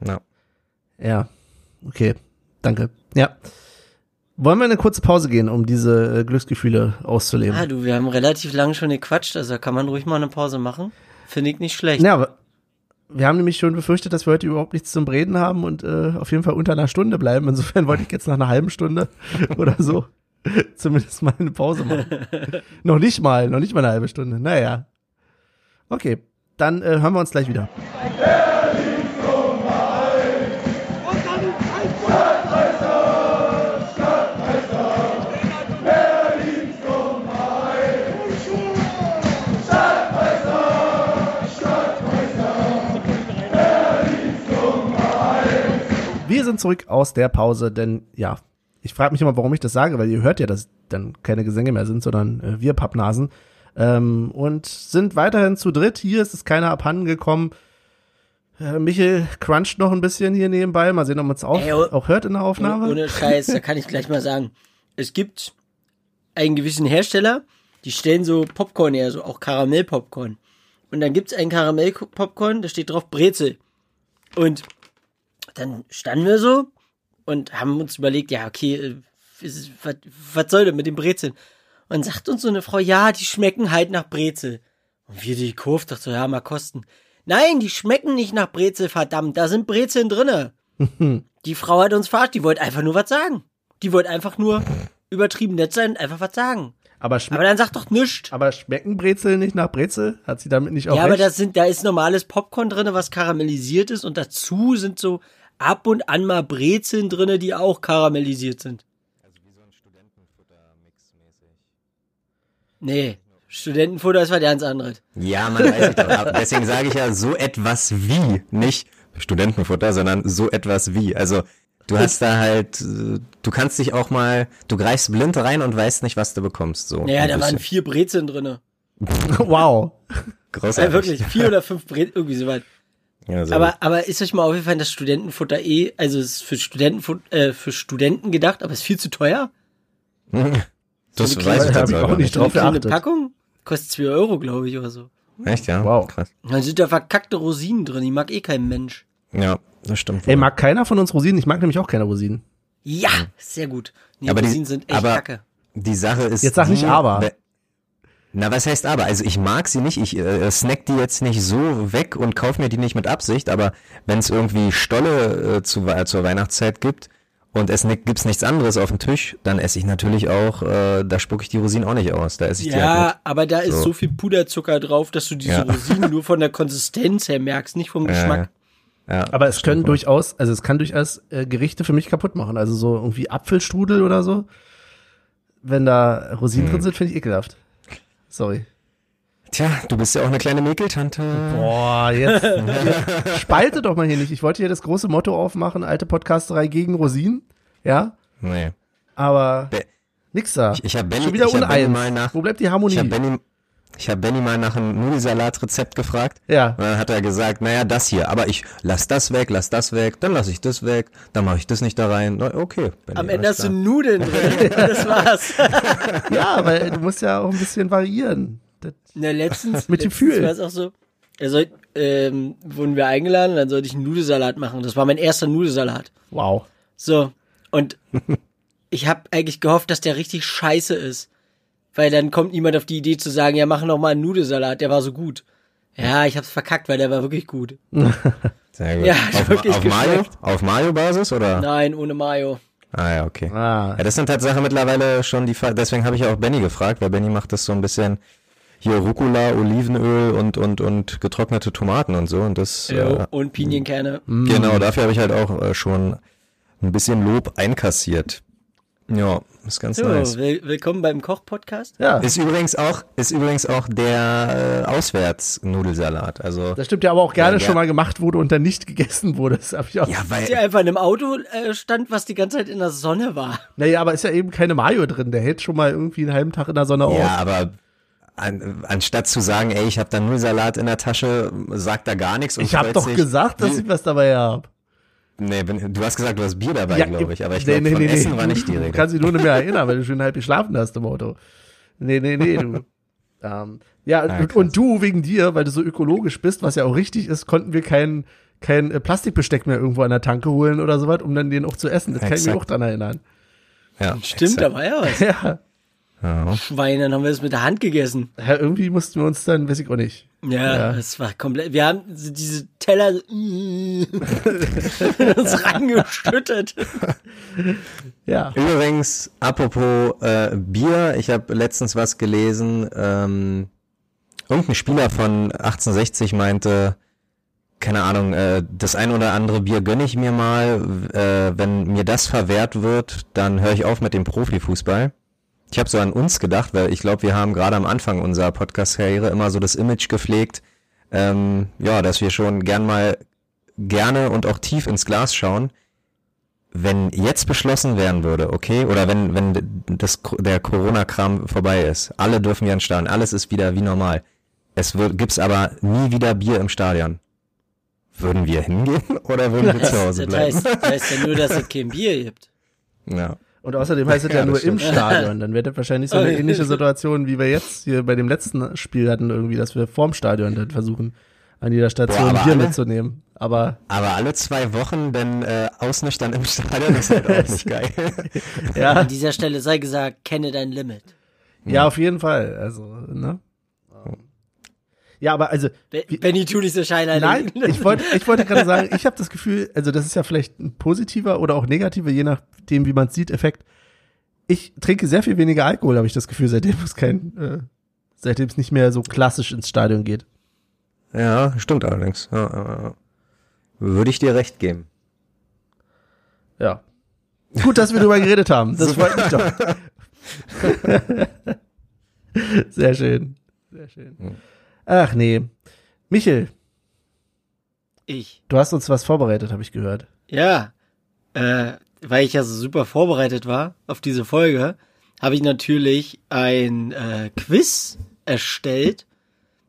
Speaker 2: Ja.
Speaker 1: Ja, okay, danke. Ja. Wollen wir eine kurze Pause gehen, um diese äh, Glücksgefühle auszuleben?
Speaker 3: Ah, du, wir haben relativ lange schon gequatscht, also kann man ruhig mal eine Pause machen. Finde ich nicht schlecht.
Speaker 1: Ja, aber wir haben nämlich schon befürchtet, dass wir heute überhaupt nichts zum Reden haben und äh, auf jeden Fall unter einer Stunde bleiben. Insofern wollte ich jetzt nach einer halben Stunde oder so zumindest mal eine Pause machen. noch nicht mal, noch nicht mal eine halbe Stunde. Naja. Okay, dann äh, hören wir uns gleich wieder. Sind zurück aus der Pause, denn ja, ich frage mich immer, warum ich das sage, weil ihr hört ja, dass dann keine Gesänge mehr sind, sondern äh, wir Pappnasen. Ähm, und sind weiterhin zu dritt. Hier ist es keiner abhanden gekommen. Äh, Michel cruncht noch ein bisschen hier nebenbei. Mal sehen, ob man es auch,
Speaker 3: Ey, oh-
Speaker 1: auch hört in der Aufnahme.
Speaker 3: Ohne, Scheiß, da kann ich gleich mal sagen. Es gibt einen gewissen Hersteller, die stellen so Popcorn her, so auch Karamellpopcorn. Und dann gibt's einen Karamellpopcorn, da steht drauf Brezel. Und dann standen wir so und haben uns überlegt, ja, okay, äh, was, was soll denn mit den Brezeln? Und sagt uns so eine Frau, ja, die schmecken halt nach Brezel. Und wir die Kurve dachte so, ja, mal kosten. Nein, die schmecken nicht nach Brezel, verdammt, da sind Brezeln drinne. Die Frau hat uns verarscht, die wollte einfach nur was sagen. Die wollte einfach nur übertrieben nett sein und einfach was sagen.
Speaker 1: aber,
Speaker 3: Aber dann sagt doch nichts.
Speaker 1: aber schmecken Brezel nicht nach Brezel? Hat sie damit nicht auch
Speaker 3: Ja, aber
Speaker 1: recht?
Speaker 3: das sind, da ist normales Popcorn drinne, was karamellisiert ist und dazu sind so ab und an mal Brezeln drinne, die auch karamellisiert sind. Nee, Studentenfutter ist was ganz anderes.
Speaker 2: Ja, man weiß ich doch. Deswegen sage ich ja so etwas wie, nicht Studentenfutter, sondern so etwas wie. Also du hast da halt, äh, du kannst dich auch mal, du greifst blind rein und weißt nicht, was du bekommst. So
Speaker 3: Naja,
Speaker 2: ein
Speaker 3: da waren
Speaker 2: bisschen.
Speaker 3: vier Brezeln drinne.
Speaker 1: wow.
Speaker 2: großartig.
Speaker 3: Ja, wirklich, vier oder fünf Brezeln, irgendwie so weit.
Speaker 2: Ja,
Speaker 3: Aber, aber ist euch mal aufgefallen, dass Studentenfutter eh, also es ist für Studentenfutter, äh, für Studenten gedacht, aber ist viel zu teuer?
Speaker 2: Das
Speaker 3: So eine
Speaker 2: weiß ich tatsächlich
Speaker 1: auch nicht drauf
Speaker 3: Eine kleine
Speaker 1: geachtet.
Speaker 3: Packung kostet 2 Euro, glaube ich, oder so.
Speaker 2: Echt, ja?
Speaker 1: Wow.
Speaker 2: Krass.
Speaker 3: Dann sind da verkackte Rosinen drin, die mag eh kein Mensch.
Speaker 2: Ja, das stimmt.
Speaker 1: Ey, mag keiner von uns Rosinen? Ich mag nämlich auch keine Rosinen.
Speaker 3: Ja, sehr gut. Nee,
Speaker 2: Aber die-
Speaker 3: Rosinen sind echt
Speaker 2: aber-
Speaker 3: kacke.
Speaker 2: Die Sache ist.
Speaker 1: Jetzt sag nicht
Speaker 2: die-
Speaker 1: aber.
Speaker 2: Na, was heißt aber? Also ich mag sie nicht, ich äh, snack die jetzt nicht so weg und kauf mir die nicht mit Absicht, aber wenn es irgendwie Stolle äh, zu, Wei- zur Weihnachtszeit gibt und es ni- gibt's nichts anderes auf dem Tisch, dann esse ich natürlich auch, äh, da spucke ich die Rosinen auch nicht aus, da esse ich die halt
Speaker 3: Ja, aber da ist
Speaker 2: So.
Speaker 3: so viel Puderzucker drauf, dass du diese
Speaker 2: Ja.
Speaker 3: Rosinen nur von der Konsistenz her merkst, nicht vom. Geschmack.
Speaker 2: Ja, ja,
Speaker 1: Aber es können
Speaker 2: wohl.
Speaker 1: durchaus, also es kann durchaus äh, Gerichte für mich kaputt machen. Also so irgendwie Apfelstrudel oder so. Wenn da Rosinen
Speaker 2: Hm.
Speaker 1: drin sind, finde ich ekelhaft. Sorry.
Speaker 2: Tja, du bist ja auch eine kleine Mäkeltante.
Speaker 1: Boah, jetzt spalte doch mal hier nicht. Ich wollte hier das große Motto aufmachen, alte Podcasterei gegen Rosinen. Ja,
Speaker 2: Nee.
Speaker 1: aber
Speaker 2: Be-
Speaker 1: nix da.
Speaker 2: Ich, ich habe Benny,
Speaker 1: Schon wieder
Speaker 2: ich hab Benny mal nach,
Speaker 1: Wo bleibt die Harmonie?
Speaker 2: ich habe Benny, ich hab Benny mal nach einem Nudelsalatrezept gefragt.
Speaker 1: ja.
Speaker 2: Und dann hat er gesagt, naja, das hier, aber ich lass das weg, lass das weg, dann lass ich das weg, dann mache ich das nicht da rein. Na, okay. Benny,
Speaker 3: Am Ende hast du. Nudeln drin. das war's.
Speaker 1: Ja, weil du musst ja auch ein bisschen variieren. Das,
Speaker 3: Na, letztens,
Speaker 1: Mit Gefühl.
Speaker 3: war es auch so. Er soll, ähm, wurden wir eingeladen, dann sollte ich einen Nudelsalat machen. Das war mein erster Nudelsalat.
Speaker 1: wow.
Speaker 3: So. Und ich habe eigentlich gehofft, dass der richtig scheiße ist. Weil dann kommt niemand auf die Idee zu sagen, ja, mach noch mal einen Nudelsalat, der war so gut. Ja, ich hab's verkackt, weil der war wirklich gut.
Speaker 2: Sehr gut.
Speaker 3: Ja,
Speaker 2: auf,
Speaker 3: wirklich
Speaker 2: auf Mayo? Auf Mayo-Basis oder?
Speaker 3: Nein, ohne Mayo.
Speaker 2: Ah ja, okay.
Speaker 1: Ah.
Speaker 2: Ja, das sind Tatsache mittlerweile schon die Fall. Deswegen habe ich auch Benny gefragt, weil Benny macht das so ein bisschen hier Rucola, Olivenöl und und und getrocknete Tomaten und so und das
Speaker 3: Jo,
Speaker 2: äh,
Speaker 3: und Pinienkerne.
Speaker 2: genau dafür habe ich halt auch äh, schon ein bisschen Lob einkassiert. Ja, ist ganz
Speaker 3: So,
Speaker 2: nice.
Speaker 3: will, willkommen beim Koch-Podcast.
Speaker 1: Ja,
Speaker 2: Ist übrigens auch ist übrigens auch der äh, Auswärtsnudelsalat. Also
Speaker 1: das stimmt ja aber auch gerne
Speaker 2: Ja, ja.
Speaker 1: schon mal gemacht wurde und dann nicht gegessen wurde. Das hab ich auch.
Speaker 2: ja, weil
Speaker 3: Der einfach in einem Auto äh, stand, was die ganze Zeit in der Sonne war.
Speaker 1: Naja, aber ist ja eben keine Mayo drin. Der hält schon mal irgendwie einen halben Tag in der Sonne
Speaker 2: Ja,
Speaker 1: auf.
Speaker 2: aber an, anstatt zu sagen, ey, ich habe da Nudelsalat in der Tasche, sagt er gar nichts und
Speaker 1: Ich habe doch
Speaker 2: sich.
Speaker 1: gesagt, dass ich was dabei habe.
Speaker 2: Nee, bin, du hast gesagt, du hast Bier dabei, glaube ich, aber ich
Speaker 1: nee,
Speaker 2: glaube,
Speaker 1: nee,
Speaker 2: von
Speaker 1: nee,
Speaker 2: Essen
Speaker 1: nee.
Speaker 2: war nicht die
Speaker 1: Du
Speaker 2: Rede.
Speaker 1: kannst dich nur nicht mehr erinnern, weil du schon halb geschlafen hast im Auto. Nee, nee, nee, du. ähm, Ja,
Speaker 2: Ah,
Speaker 1: und, du wegen dir, weil du so ökologisch bist, was ja auch richtig ist, konnten wir kein, kein äh, Plastikbesteck mehr irgendwo an der Tanke holen oder sowas, um dann den auch zu essen. Das kann ich mir
Speaker 2: Exakt.
Speaker 1: auch dran erinnern.
Speaker 2: Ja,
Speaker 3: Stimmt, da
Speaker 2: exakt.
Speaker 3: war ja was.
Speaker 1: Ja.
Speaker 2: Ja.
Speaker 3: Schwein, dann haben wir das mit der Hand gegessen.
Speaker 1: ja, irgendwie mussten wir uns dann, weiß ich auch nicht.
Speaker 3: Ja,
Speaker 1: Ja.
Speaker 3: das war komplett. Wir haben diese Teller uns rangestüttet.
Speaker 1: Ja.
Speaker 2: Übrigens, apropos äh, Bier, ich habe letztens was gelesen. Ähm, irgendein Spieler von 1860 meinte, keine Ahnung, äh, das ein oder andere Bier gönne ich mir mal. Äh, wenn mir das verwehrt wird, dann höre ich auf mit dem Profifußball. Ich habe so an uns gedacht, weil ich glaube, wir haben gerade am Anfang unserer Podcast-Karriere immer so das Image gepflegt, ähm, ja, dass wir schon gern mal gerne und auch tief ins Glas schauen wenn jetzt beschlossen werden würde, okay, oder wenn, wenn das, der Corona-Kram vorbei ist, alle dürfen wieder ins Stadion, alles ist wieder wie normal. Es wird, gibt's aber nie wieder Bier im Stadion. Würden wir hingehen oder würden wir zu Hause
Speaker 3: Das
Speaker 2: bleiben?
Speaker 3: heißt, das heißt ja nur, dass es kein Bier gibt.
Speaker 2: Ja.
Speaker 1: Und außerdem heißt es ja,
Speaker 2: Ja,
Speaker 1: nur
Speaker 2: das
Speaker 1: im
Speaker 2: stimmt.
Speaker 1: Stadion. Dann wäre das wahrscheinlich so eine ähnliche Situation, wie wir jetzt hier bei dem letzten Spiel hatten, irgendwie, dass wir vorm Stadion dann versuchen, an jeder Station
Speaker 2: Boah, aber
Speaker 1: Bier
Speaker 2: alle-
Speaker 1: mitzunehmen. Aber
Speaker 2: Aber alle zwei Wochen dann äh, ausnüchtern im Stadion ist halt auch nicht geil.
Speaker 1: ja,
Speaker 3: An dieser Stelle sei gesagt, kenne dein Limit.
Speaker 1: ja, auf jeden Fall. Also, ne? Ja, aber also,
Speaker 3: Be- Benny, tu nicht so scheinheilig.
Speaker 1: Nein, ich wollte ich wollte gerade sagen, ich habe das Gefühl, also das ist ja vielleicht ein positiver oder auch negativer, je nachdem, wie man es sieht, Effekt. Ich trinke sehr viel weniger Alkohol, habe ich das Gefühl, seitdem es kein, äh, seitdem es nicht mehr so klassisch ins Stadion geht.
Speaker 2: Ja, stimmt allerdings. Ja, ja, ja. Würde ich dir recht geben.
Speaker 1: Ja. Gut, dass wir darüber geredet haben. Das freut mich doch. Sehr schön. Sehr schön. Ach nee. Michel,
Speaker 3: Ich.
Speaker 1: du hast uns was vorbereitet, habe ich gehört.
Speaker 3: Ja. Äh, weil ich ja so super vorbereitet war auf diese Folge, habe ich natürlich ein äh, Quiz erstellt.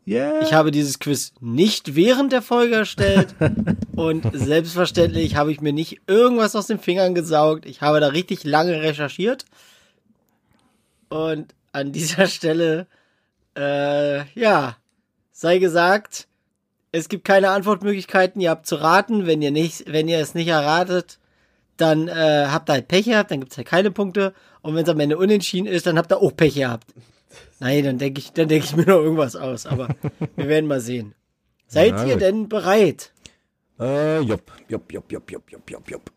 Speaker 1: Yeah.
Speaker 3: Ich habe dieses Quiz nicht während der Folge erstellt und selbstverständlich habe ich mir nicht irgendwas aus den Fingern gesaugt. Ich habe da richtig lange recherchiert und an dieser Stelle, äh, ja, sei gesagt, es gibt keine Antwortmöglichkeiten. Ihr habt zu raten. Wenn ihr nicht, wenn ihr es nicht erratet, dann äh, habt ihr halt Pech gehabt. Dann gibt's halt keine Punkte. Und wenn es am Ende unentschieden ist, dann habt ihr auch Pech gehabt. Nein, dann denke ich, dann denke ich mir noch irgendwas aus. Aber wir werden mal sehen. Seid
Speaker 2: Na
Speaker 3: ihr
Speaker 2: gut.
Speaker 3: denn bereit?
Speaker 2: Äh, jupp, jupp, jupp, jupp, jupp, jupp, jupp, jupp.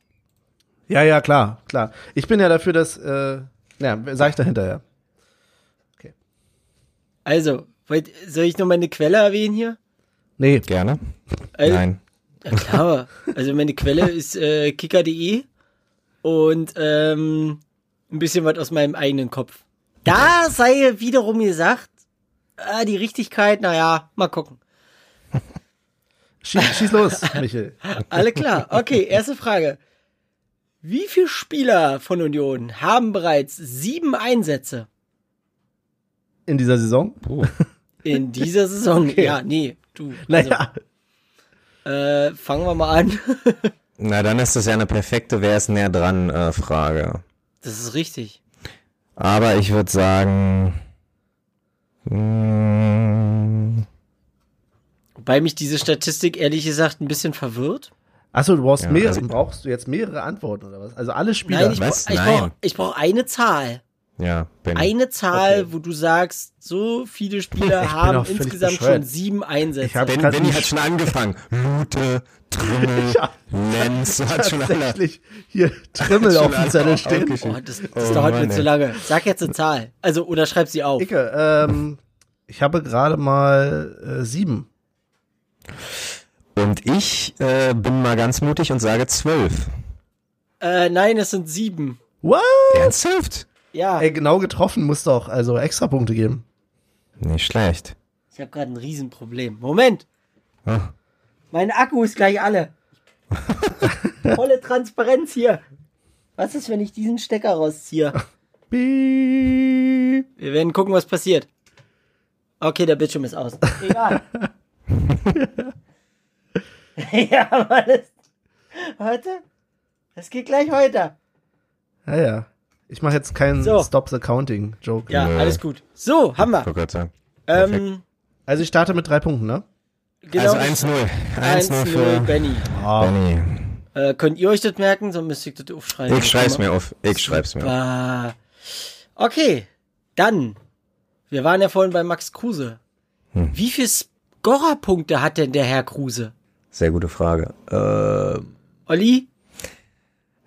Speaker 1: Ja, ja, klar, klar. Ich bin ja dafür, dass, äh, ja, sag ich da hinterher.
Speaker 3: Also, wollt, soll ich noch meine Quelle erwähnen hier?
Speaker 1: Nee,
Speaker 2: Gerne?
Speaker 3: Also,
Speaker 2: Nein.
Speaker 3: Ja, klar. Also meine Quelle ist äh, kicker.de und ähm, ein bisschen was aus meinem eigenen Kopf. Da sei wiederum gesagt, ah, die Richtigkeit, naja, mal gucken.
Speaker 1: schieß, schieß los, Michel.
Speaker 3: Alle klar. Okay, erste Frage. Wie viele Spieler von Union haben bereits sieben Einsätze
Speaker 1: In dieser Saison?
Speaker 2: Puh.
Speaker 3: In dieser Saison?
Speaker 1: Okay.
Speaker 3: Ja, nee, du. Also,
Speaker 1: Naja,
Speaker 3: äh, fangen wir mal an.
Speaker 2: Na, dann ist das ja eine perfekte Wer ist näher dran äh, Frage.
Speaker 3: Das ist richtig.
Speaker 2: Aber ich würde sagen. mm,
Speaker 3: Wobei mich diese Statistik ehrlich gesagt ein bisschen verwirrt.
Speaker 1: achso, du brauchst
Speaker 2: Ja,
Speaker 1: mehrere,
Speaker 2: also-
Speaker 1: brauchst du jetzt mehrere Antworten oder was? Also alle Spieler.
Speaker 3: Nein, ich,
Speaker 2: Was?
Speaker 3: brauch- ich brauche brauch eine Zahl.
Speaker 2: Ja, Benny.
Speaker 3: Eine Zahl,
Speaker 1: Okay.
Speaker 3: wo du sagst, so viele Spieler haben insgesamt schon sieben Einsätze.
Speaker 1: Ich hab-
Speaker 2: Ben, Benny hat schon angefangen. Lute, Trimmel,
Speaker 1: Ja.
Speaker 2: Lenz, hat schon alle.
Speaker 1: tatsächlich hier Trimmel auf dem
Speaker 2: alle
Speaker 1: Zettel stehen.
Speaker 3: oh, das, das
Speaker 2: Oh
Speaker 3: dauert
Speaker 2: Mann,
Speaker 3: mir zu lange. Sag jetzt eine Zahl. Also, oder schreib sie auf.
Speaker 1: Icke, ähm, ich habe gerade mal äh, sieben.
Speaker 2: Und ich äh, bin mal ganz mutig und sage zwölf.
Speaker 3: Äh, nein, es sind sieben.
Speaker 1: What?
Speaker 2: Ernsthaft?
Speaker 3: Ja,
Speaker 1: Ey, genau getroffen muss doch also extra Punkte geben.
Speaker 2: Nicht schlecht.
Speaker 3: ich habe gerade ein Riesenproblem. Moment,
Speaker 2: Ah.
Speaker 3: mein Akku ist gleich alle. Volle Transparenz hier. Was ist, wenn ich diesen Stecker rausziehe?
Speaker 1: Piep.
Speaker 3: Wir werden gucken, was passiert. Okay, der Bildschirm ist aus. Egal. ja, aber das. Warte. Das geht gleich weiter.
Speaker 1: Ja, ja. Ich mache jetzt keinen
Speaker 3: So.
Speaker 1: Stop the Counting Joke.
Speaker 3: Ja,
Speaker 2: Nö.
Speaker 3: alles gut. So, haben wir.
Speaker 2: Ich wollte gerade sagen.
Speaker 3: Ähm,
Speaker 1: Also ich starte mit drei Punkten, ne?
Speaker 3: Genau.
Speaker 2: Also 1-0. 1-0
Speaker 3: 1-0
Speaker 2: für
Speaker 3: Benny.
Speaker 2: Benny.
Speaker 3: Äh, könnt ihr euch das merken? Sonst müsst ihr das aufschreiben.
Speaker 2: Ich schreib's mir auf. Ich schreib's mir auf.
Speaker 3: Okay, dann. Wir waren ja vorhin bei Max Kruse.
Speaker 2: Hm.
Speaker 3: Wie viel Scorerpunkte hat denn der Herr Kruse?
Speaker 2: Sehr gute Frage. Äh,
Speaker 3: Olli?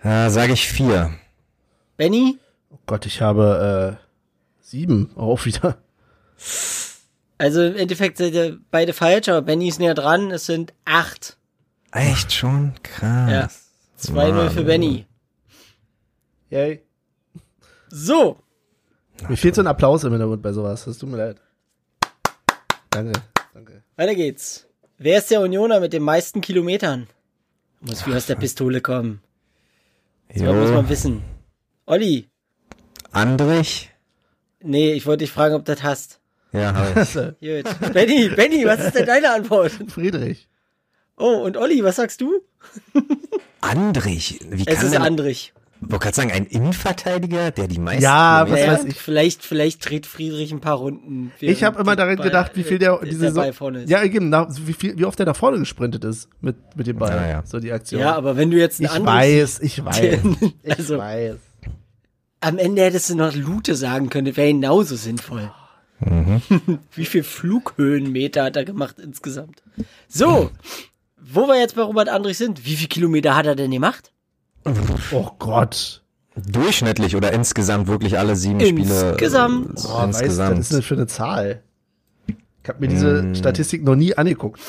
Speaker 2: äh, sage ich vier.
Speaker 3: Benny?
Speaker 1: Oh Gott, ich habe äh, sieben auch wieder.
Speaker 3: Also im Endeffekt seid ihr beide falsch, aber Benny ist näher dran. Es sind acht.
Speaker 2: Echt schon? Krass.
Speaker 3: Ja. 2-0
Speaker 2: Mann.
Speaker 3: für Benny.
Speaker 1: Yay.
Speaker 3: So.
Speaker 1: Mir fehlt so ein Applaus im Hintergrund bei sowas. Das tut mir leid. Danke, danke.
Speaker 3: Weiter geht's. Wer ist der Unioner mit den meisten Kilometern? Muss wie aus der Pistole kommen. So
Speaker 2: Jo.
Speaker 3: muss man wissen. Olli.
Speaker 2: Andrich?
Speaker 3: Nee, ich wollte dich fragen, ob du das hast.
Speaker 2: Ja, hab ich.
Speaker 3: Gut. Benny, Benny, was ist denn deine Antwort?
Speaker 1: Friedrich.
Speaker 3: Oh, und Olli, was sagst du?
Speaker 2: Andrich? Wie
Speaker 3: Es
Speaker 2: kann
Speaker 3: ist
Speaker 2: denn,
Speaker 3: Andrich.
Speaker 2: wollte gerade sagen, ein Innenverteidiger, der die meisten
Speaker 1: Ja, was weiß ich.
Speaker 3: Vielleicht, vielleicht dreht Friedrich ein paar Runden.
Speaker 1: Ich habe immer daran
Speaker 3: Ball-
Speaker 1: gedacht, wie viel der
Speaker 3: äh,
Speaker 1: diese
Speaker 3: der
Speaker 1: Saison,
Speaker 3: Ball vorne ist.
Speaker 1: ja, eben, nach, wie viel, wie oft der nach vorne gesprintet ist mit mit dem Ball,
Speaker 2: Ja, ja.
Speaker 1: so die Aktion.
Speaker 3: ja, aber wenn du jetzt einen
Speaker 1: ich weiß, ich weiß, ich
Speaker 3: Also-
Speaker 1: weiß.
Speaker 3: Am Ende hättest du noch Lute sagen können, das wäre genauso sinnvoll.
Speaker 1: Mhm.
Speaker 3: Wie viel Flughöhenmeter hat er gemacht insgesamt? So, wo wir jetzt bei Robert Andrich sind, wie viel Kilometer hat er denn gemacht?
Speaker 1: Oh Gott.
Speaker 2: Durchschnittlich oder insgesamt wirklich alle sieben Spiele?
Speaker 3: Insgesamt.
Speaker 2: äh,
Speaker 1: Oh, weißt,
Speaker 2: insgesamt.
Speaker 1: was ist denn für eine Zahl? Ich habe mir diese
Speaker 2: Mm.
Speaker 1: Statistik noch nie angeguckt.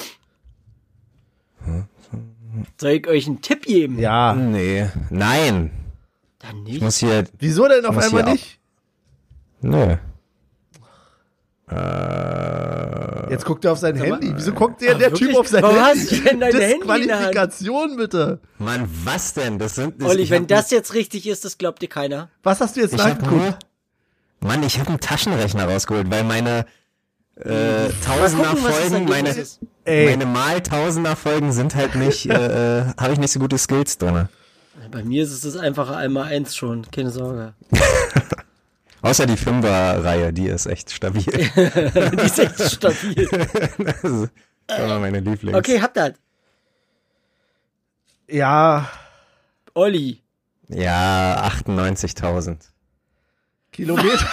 Speaker 3: Soll ich euch einen Tipp geben?
Speaker 1: Ja.
Speaker 2: nee. Nein.
Speaker 3: Dann
Speaker 2: Ich
Speaker 3: nicht.
Speaker 2: muss hier.
Speaker 1: Wieso denn auf
Speaker 2: muss
Speaker 1: einmal
Speaker 2: hier
Speaker 1: nicht?
Speaker 2: Nö. Äh,
Speaker 1: Jetzt guckt er auf sein Handy. Wieso guckt der,
Speaker 3: Ah,
Speaker 1: der
Speaker 3: wirklich?
Speaker 1: Typ auf sein
Speaker 3: Warum
Speaker 1: Handy?
Speaker 3: hast du denn dein Handy in der Hand?
Speaker 1: Disqualifikation, bitte.
Speaker 2: Mann, was denn? Das sind. Das,
Speaker 3: Olli,
Speaker 2: ich
Speaker 3: wenn
Speaker 2: hab-
Speaker 3: das jetzt richtig ist, das glaubt dir keiner.
Speaker 1: Was hast du jetzt
Speaker 2: Ich hab
Speaker 1: nachgeguckt?
Speaker 2: nur. Mann, ich habe einen Taschenrechner rausgeholt, weil meine äh, Tausender
Speaker 3: gucken, was das
Speaker 2: Folgen, meine,
Speaker 3: Ergebnis ist.
Speaker 1: Ey.
Speaker 2: meine mal Tausender Folgen sind halt nicht, äh, äh, habe ich nicht so gute Skills drin.
Speaker 3: Bei mir ist es das einfache einmal eins schon, keine Sorge.
Speaker 2: Außer die Fünfer-Reihe, die ist echt stabil.
Speaker 3: Die ist echt stabil.
Speaker 2: das ist immer meine Lieblings.
Speaker 3: Okay, habt ihr.
Speaker 1: Ja,
Speaker 3: Olli.
Speaker 2: Ja, 98.000.
Speaker 1: Kilometer.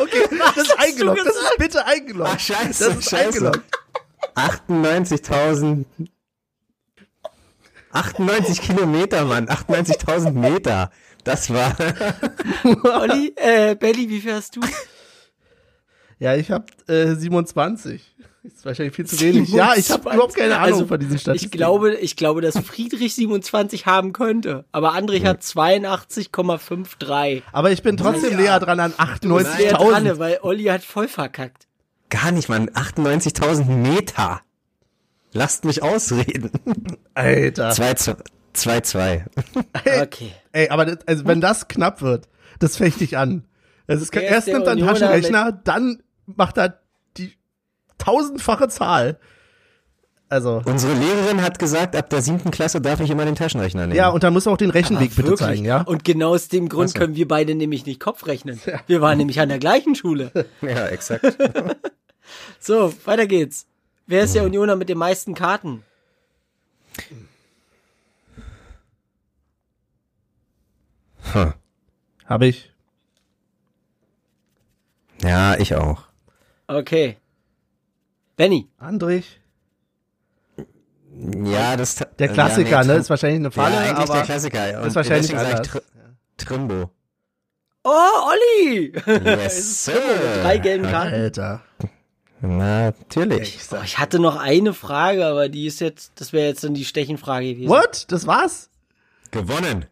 Speaker 1: okay, das ist eingeloggt.
Speaker 3: du
Speaker 1: Das ist bitte eingeloggt.
Speaker 2: Ach, scheiße,
Speaker 1: Das ist
Speaker 2: scheiße.
Speaker 1: eingeloggt.
Speaker 2: 98.000. 98 Kilometer, Mann. 98.000 Meter. Das war.
Speaker 3: Olli, äh, Belly, wie viel hast du?
Speaker 1: Ja, ich habe äh, 27. Ist wahrscheinlich viel zu wenig. Ja, ich habe überhaupt keine Ahnung
Speaker 3: Also,
Speaker 1: von diesen Statistiken.
Speaker 3: Ich glaube, ich glaube, dass Friedrich 27 haben könnte, aber Andrich hat 82,53.
Speaker 1: Aber ich bin trotzdem näher dran an
Speaker 3: Sehr dran,
Speaker 1: 98.000.
Speaker 3: weil Olli hat voll verkackt.
Speaker 2: Gar nicht, Mann. 98.000 Meter. Lasst mich ausreden.
Speaker 1: Alter.
Speaker 2: 2-2.
Speaker 3: Okay.
Speaker 1: Ey, aber das, also wenn das knapp wird, das fechte ich an. Es ist, erst
Speaker 3: der
Speaker 1: nimmt er einen Taschenrechner, dann macht er die tausendfache Zahl. Also,
Speaker 2: Unsere Lehrerin hat gesagt, ab der siebten Klasse darf ich immer den Taschenrechner nehmen.
Speaker 1: ja, und dann muss er auch den Rechenweg
Speaker 3: Aber
Speaker 1: bitte
Speaker 3: wirklich.
Speaker 1: zeigen, ja?
Speaker 3: Und genau aus dem Grund können wir beide nämlich nicht Kopf rechnen. Wir waren nämlich an der gleichen Schule.
Speaker 2: ja exakt.
Speaker 3: So, weiter geht's. Wer ist der Unioner mit den meisten Karten?
Speaker 2: Hm.
Speaker 1: Habe ich.
Speaker 2: Ja, ich auch.
Speaker 3: Okay. Benny.
Speaker 1: Andrich.
Speaker 2: Ja, das
Speaker 1: Der Klassiker,
Speaker 2: ja, nee,
Speaker 1: ne? Ist wahrscheinlich eine Falle,
Speaker 2: ja, eigentlich
Speaker 1: aber
Speaker 2: der Klassiker. Und
Speaker 1: ist wahrscheinlich anders.
Speaker 2: Tr Trimbo.
Speaker 3: Oh, Olli!
Speaker 2: Yes,
Speaker 3: Trimbo mit drei gelben Karten.
Speaker 1: Alter.
Speaker 2: Natürlich.
Speaker 3: Oh, ich hatte noch eine Frage, aber die ist jetzt, das wäre jetzt dann die Stechenfrage gewesen.
Speaker 1: What? Das war's?
Speaker 2: Gewonnen.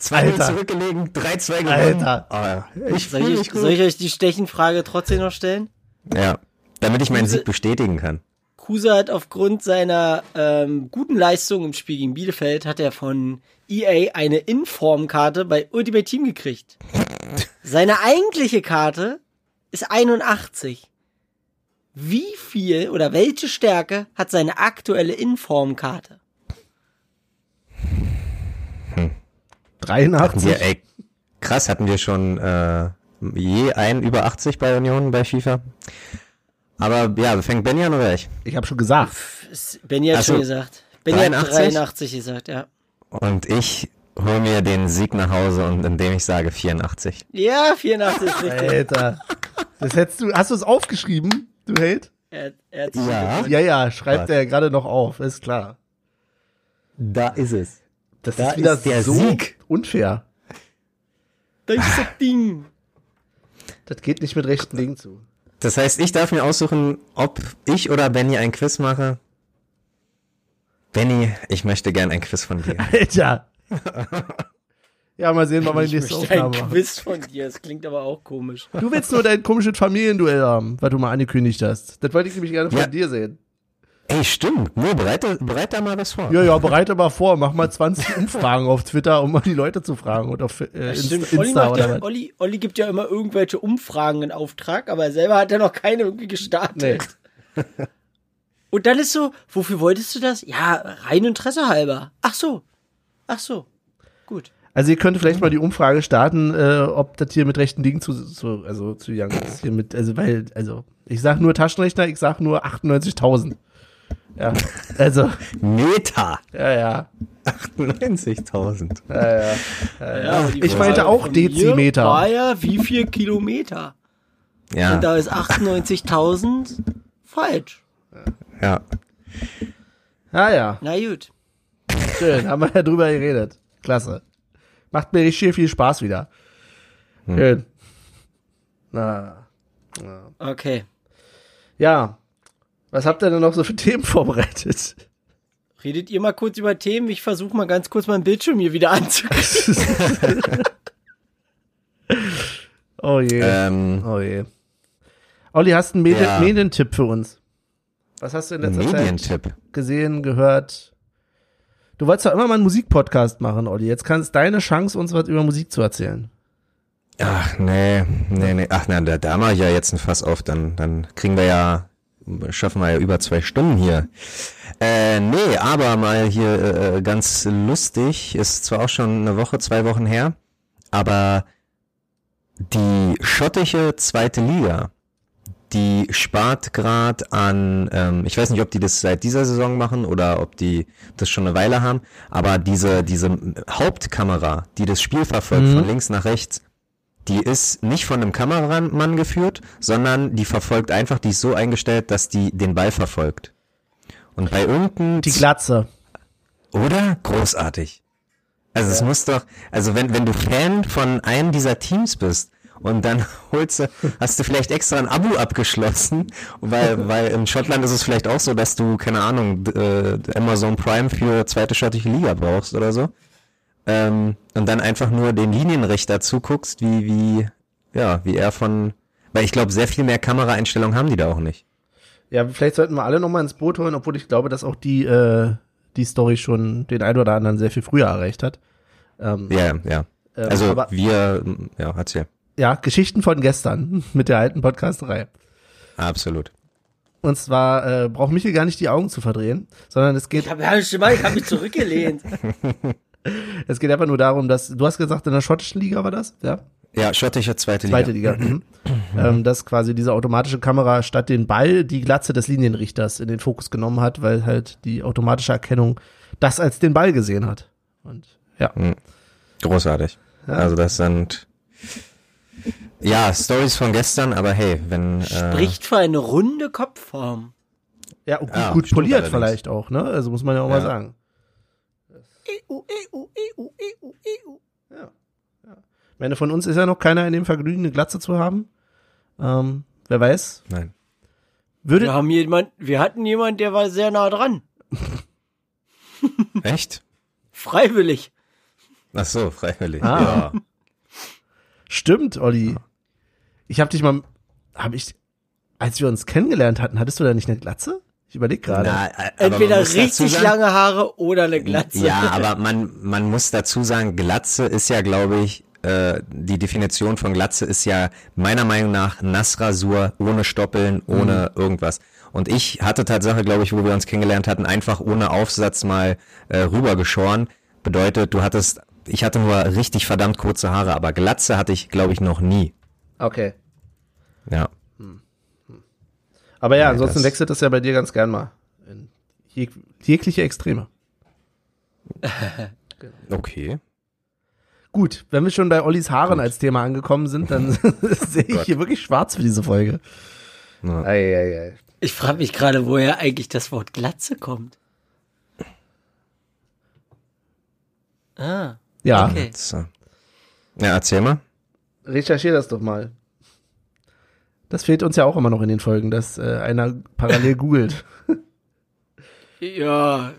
Speaker 2: 2-0
Speaker 1: Alter.
Speaker 2: zurückgelegen, 3-2 gewonnen.
Speaker 1: Alter.
Speaker 2: Oh, ich
Speaker 3: Soll ich, soll ich euch die Stechenfrage trotzdem noch stellen?
Speaker 2: Ja, damit ich meinen Sieg bestätigen kann.
Speaker 3: Kruse hat aufgrund seiner ähm, guten Leistung im Spiel gegen Bielefeld hat er von EA eine Informkarte bei Ultimate Team gekriegt. Seine eigentliche Karte ist 81. Wie viel oder welche Stärke hat seine aktuelle Informkarte?
Speaker 1: 83.
Speaker 2: Ja, ey, krass, hatten wir schon äh, je einen über 80 bei Union bei FIFA? Aber ja, fängt Benny an oder ich?
Speaker 1: Ich habe schon gesagt.
Speaker 3: Benny hat
Speaker 2: Ach so.
Speaker 3: schon gesagt. Benny hat
Speaker 2: 83?
Speaker 3: 83 gesagt, ja.
Speaker 2: Und ich hole mir den Sieg nach Hause und indem ich sage 84.
Speaker 3: Ja, 84 ist richtig.
Speaker 1: Alter. Das hättest du, hast du es aufgeschrieben, du Held?
Speaker 3: Er, er
Speaker 2: Ja.
Speaker 1: Ja, ja, schreibt
Speaker 2: Warte.
Speaker 1: er gerade noch auf, ist klar.
Speaker 2: Da ist es.
Speaker 1: Das
Speaker 2: Da
Speaker 1: ist wieder
Speaker 2: ist der
Speaker 1: so
Speaker 2: Sieg.
Speaker 1: unfair.
Speaker 3: Das ist das Ding.
Speaker 1: Das geht nicht mit rechten Dingen zu.
Speaker 2: Das heißt, ich darf mir aussuchen, ob ich oder Benny ein Quiz mache. Benny, ich möchte gern ein Quiz von dir.
Speaker 1: Alter. Ja, mal sehen, wann wir die nächste Aufnahme machen.
Speaker 3: Quiz von dir. Das klingt aber auch komisch.
Speaker 1: Du willst nur dein komisches Familienduell haben, was du mal angekündigt hast. Das wollte ich nämlich gerne von
Speaker 2: Ja.
Speaker 1: dir sehen.
Speaker 2: Ey, stimmt. Nur bereite, bereite da mal was vor.
Speaker 1: Ja, ja, bereite mal vor, mach mal 20 Umfragen auf Twitter, um mal die Leute zu fragen und auf äh, Inst-
Speaker 3: Stimmt, Olli,
Speaker 1: Insta
Speaker 3: macht
Speaker 1: oder
Speaker 3: ja,
Speaker 1: was.
Speaker 3: Olli, Olli gibt ja immer irgendwelche Umfragen in Auftrag, aber selber hat er noch keine irgendwie gestartet. Und dann ist so, wofür wolltest du das? Ja, rein Interesse halber. Ach so. Ach so. Gut.
Speaker 1: Also ihr könnt vielleicht mal die Umfrage starten, äh, ob das hier mit rechten Dingen zu, zu also zu young ist. Hier mit, also weil, also ich sag nur Taschenrechner, ich sag nur 98.000. Ja, also,
Speaker 2: Meta.
Speaker 1: ja, ja.
Speaker 2: 98.000.
Speaker 1: ja, ja.
Speaker 3: Ja, die
Speaker 1: Ich
Speaker 3: Frage
Speaker 1: meinte auch Dezimeter.
Speaker 3: War ja, wie viel Kilometer?
Speaker 2: Ja,
Speaker 3: Und da ist 98.000 falsch.
Speaker 2: ja.
Speaker 1: Ja, ja.
Speaker 3: Na gut.
Speaker 1: Schön, haben wir ja drüber geredet. Klasse. Macht mir richtig viel Spaß wieder. Schön. Na.
Speaker 3: Okay.
Speaker 1: Ja. Was habt ihr denn noch so für Themen vorbereitet?
Speaker 3: Redet ihr mal kurz über Themen? Ich versuche mal ganz kurz meinen Bildschirm hier wieder anzukriegen.
Speaker 1: Oh je.
Speaker 2: Ähm,
Speaker 1: Oh je. Olli, hast du einen Medien
Speaker 2: Ja.
Speaker 1: Medientipp für uns? Was hast du in letzter Zeit
Speaker 2: Medientipp.
Speaker 1: gesehen, gehört? Du wolltest doch immer mal einen Musikpodcast machen, Olli. Jetzt kannst deine Chance, uns was über Musik zu erzählen.
Speaker 2: Ach, nee, nee, nee. Ach, na, da, da mache ich ja jetzt ein Fass auf. Dann, dann kriegen wir ja, schaffen wir ja über zwei Stunden hier. Äh, nee, aber mal hier äh, ganz lustig. Ist zwar auch schon eine Woche, zwei Wochen her, aber die schottische zweite Liga, die spart gerade an, ähm, ich weiß nicht, ob die das seit dieser Saison machen oder ob die das schon eine Weile haben, aber diese, diese Hauptkamera, die das Spiel verfolgt
Speaker 1: Mhm.
Speaker 2: von links nach rechts, die ist nicht von einem Kameramann geführt, sondern die verfolgt einfach, die ist so eingestellt, dass die den Ball verfolgt. Und bei irgendeinem
Speaker 1: Die Glatze.
Speaker 2: oder? Großartig. Also es muss doch, also wenn, wenn du Fan von einem dieser Teams bist und dann holst du, hast du vielleicht extra ein Abo abgeschlossen, weil, weil in Schottland ist es vielleicht auch so, dass du, keine Ahnung, äh, Amazon Prime für zweite schottische Liga brauchst oder so. Ähm, und dann einfach nur den Linienrichter zuguckst, wie, wie, ja, wie er von, weil ich glaube, sehr viel mehr Kameraeinstellungen haben die da auch nicht.
Speaker 1: Ja, vielleicht sollten wir alle nochmal ins Boot holen, obwohl ich glaube, dass auch die, äh, die Story schon den einen oder anderen sehr viel früher erreicht hat. Ähm,
Speaker 2: Ja, ja.
Speaker 1: ähm,
Speaker 2: Also
Speaker 1: aber,
Speaker 2: wir, ja, erzähl.
Speaker 1: ja, Geschichten von gestern mit der alten Podcasterei.
Speaker 2: Absolut.
Speaker 1: Und zwar äh, braucht Michael gar nicht die Augen zu verdrehen, sondern es geht,
Speaker 3: Ich habe ja schon mal, ich habe mich zurückgelehnt.
Speaker 1: es geht einfach nur darum, dass, du hast gesagt, in der schottischen Liga war das, ja?
Speaker 2: Ja, schottische zweite Liga.
Speaker 1: Zweite Liga. Mhm. ähm, dass quasi diese automatische Kamera statt den Ball die Glatze des Linienrichters in den Fokus genommen hat, weil halt die automatische Erkennung das als den Ball gesehen hat. Und ja.
Speaker 2: Großartig. Also das sind ja Stories von gestern, aber hey, wenn äh,
Speaker 3: Spricht für eine runde Kopfform.
Speaker 1: Ja, gut,
Speaker 2: Ja,
Speaker 1: gut poliert
Speaker 2: allerdings.
Speaker 1: vielleicht auch, ne? Also muss man ja auch mal
Speaker 2: Ja.
Speaker 1: sagen.
Speaker 3: EU, EU, EU, EU, EU.
Speaker 1: Ich meine, von uns ist ja noch keiner in dem Vergnügen, eine Glatze zu haben. Ähm, wer weiß.
Speaker 2: nein.
Speaker 1: Würde,
Speaker 3: Wir haben jemand, wir hatten jemand, der war sehr nah dran.
Speaker 2: Echt?
Speaker 3: Freiwillig.
Speaker 2: Ach so, freiwillig.
Speaker 1: Ah.
Speaker 2: Ja.
Speaker 1: Stimmt, Olli. Ich habe dich mal, habe ich, als wir uns kennengelernt hatten, hattest du da nicht eine Glatze? Ich überlege gerade.
Speaker 3: Entweder richtig
Speaker 2: sagen-
Speaker 3: lange Haare oder eine Glatze.
Speaker 2: Ja, aber man man muss dazu sagen, Glatze ist ja, glaube ich, äh, die Definition von Glatze ist ja meiner Meinung nach Nassrasur ohne Stoppeln, ohne irgendwas. Und ich hatte Tatsache, glaube ich, wo wir uns kennengelernt hatten, einfach ohne Aufsatz mal äh, rübergeschoren. Bedeutet, du hattest, ich hatte nur richtig verdammt kurze Haare, aber Glatze hatte ich, glaube ich, noch nie.
Speaker 1: Okay.
Speaker 2: Ja.
Speaker 1: Aber ja,
Speaker 2: Ja,
Speaker 1: ansonsten
Speaker 2: das-
Speaker 1: wechselt das ja bei dir ganz gern mal. In jeg jegliche Extreme.
Speaker 2: Okay.
Speaker 1: Gut, wenn wir schon bei Ollis Haaren als Thema angekommen sind, dann sehe ich
Speaker 2: Gott.
Speaker 1: hier wirklich schwarz für diese Folge.
Speaker 2: Ja.
Speaker 1: Ei, ei, ei.
Speaker 3: Ich frage mich gerade, woher eigentlich das Wort Glatze kommt. Ah,
Speaker 1: Ja,
Speaker 3: okay.
Speaker 2: Ja, erzähl mal.
Speaker 1: Recherchier das doch mal. Das fehlt uns ja auch immer noch in den Folgen, dass äh, einer parallel googelt.
Speaker 3: Ja,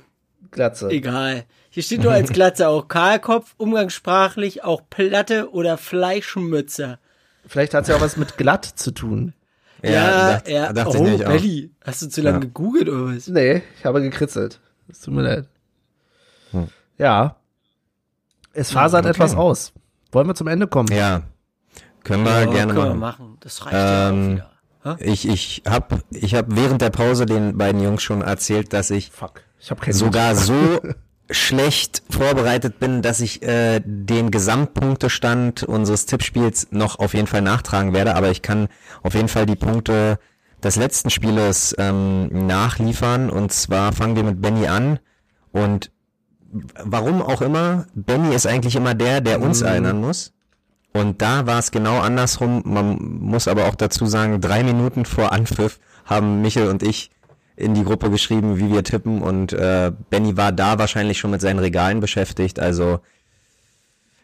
Speaker 1: Glatze.
Speaker 3: egal. Hier steht nur als Glatze auch Kahlkopf, umgangssprachlich auch Platte oder Fleischmütze.
Speaker 1: Vielleicht hat es ja auch was mit glatt zu tun.
Speaker 3: Ja,
Speaker 2: dacht-
Speaker 3: ja.
Speaker 2: dachte
Speaker 3: oh. Belly, hast du zu lange
Speaker 2: Ja.
Speaker 3: gegoogelt oder was?
Speaker 1: Nee, ich habe gekritzelt. Es tut mir leid.
Speaker 2: Hm.
Speaker 1: Ja. Es fasert
Speaker 2: okay.
Speaker 1: etwas aus. Wollen wir zum Ende kommen?
Speaker 2: Ja. Können wir
Speaker 3: Ja,
Speaker 2: gerne
Speaker 3: können wir
Speaker 2: machen.
Speaker 3: machen. Das reicht ja
Speaker 2: Ähm,
Speaker 3: auch wieder. Hä?
Speaker 2: Ich, ich hab, ich hab während der Pause den beiden Jungs schon erzählt, dass ich
Speaker 1: Fuck. Ich habe keinen
Speaker 2: sogar so schlecht vorbereitet bin, dass ich äh, den Gesamtpunktestand unseres Tippspiels noch auf jeden Fall nachtragen werde, aber ich kann auf jeden Fall die Punkte des letzten Spieles ähm, nachliefern und zwar fangen wir mit Benny an und warum auch immer, Benny ist eigentlich immer der, der uns erinnern muss. Und da war es genau andersrum. Man muss aber auch dazu sagen, drei Minuten vor Anpfiff haben Michel und ich in die Gruppe geschrieben, wie wir tippen. Und äh, Benny war da wahrscheinlich schon mit seinen Regalen beschäftigt. Also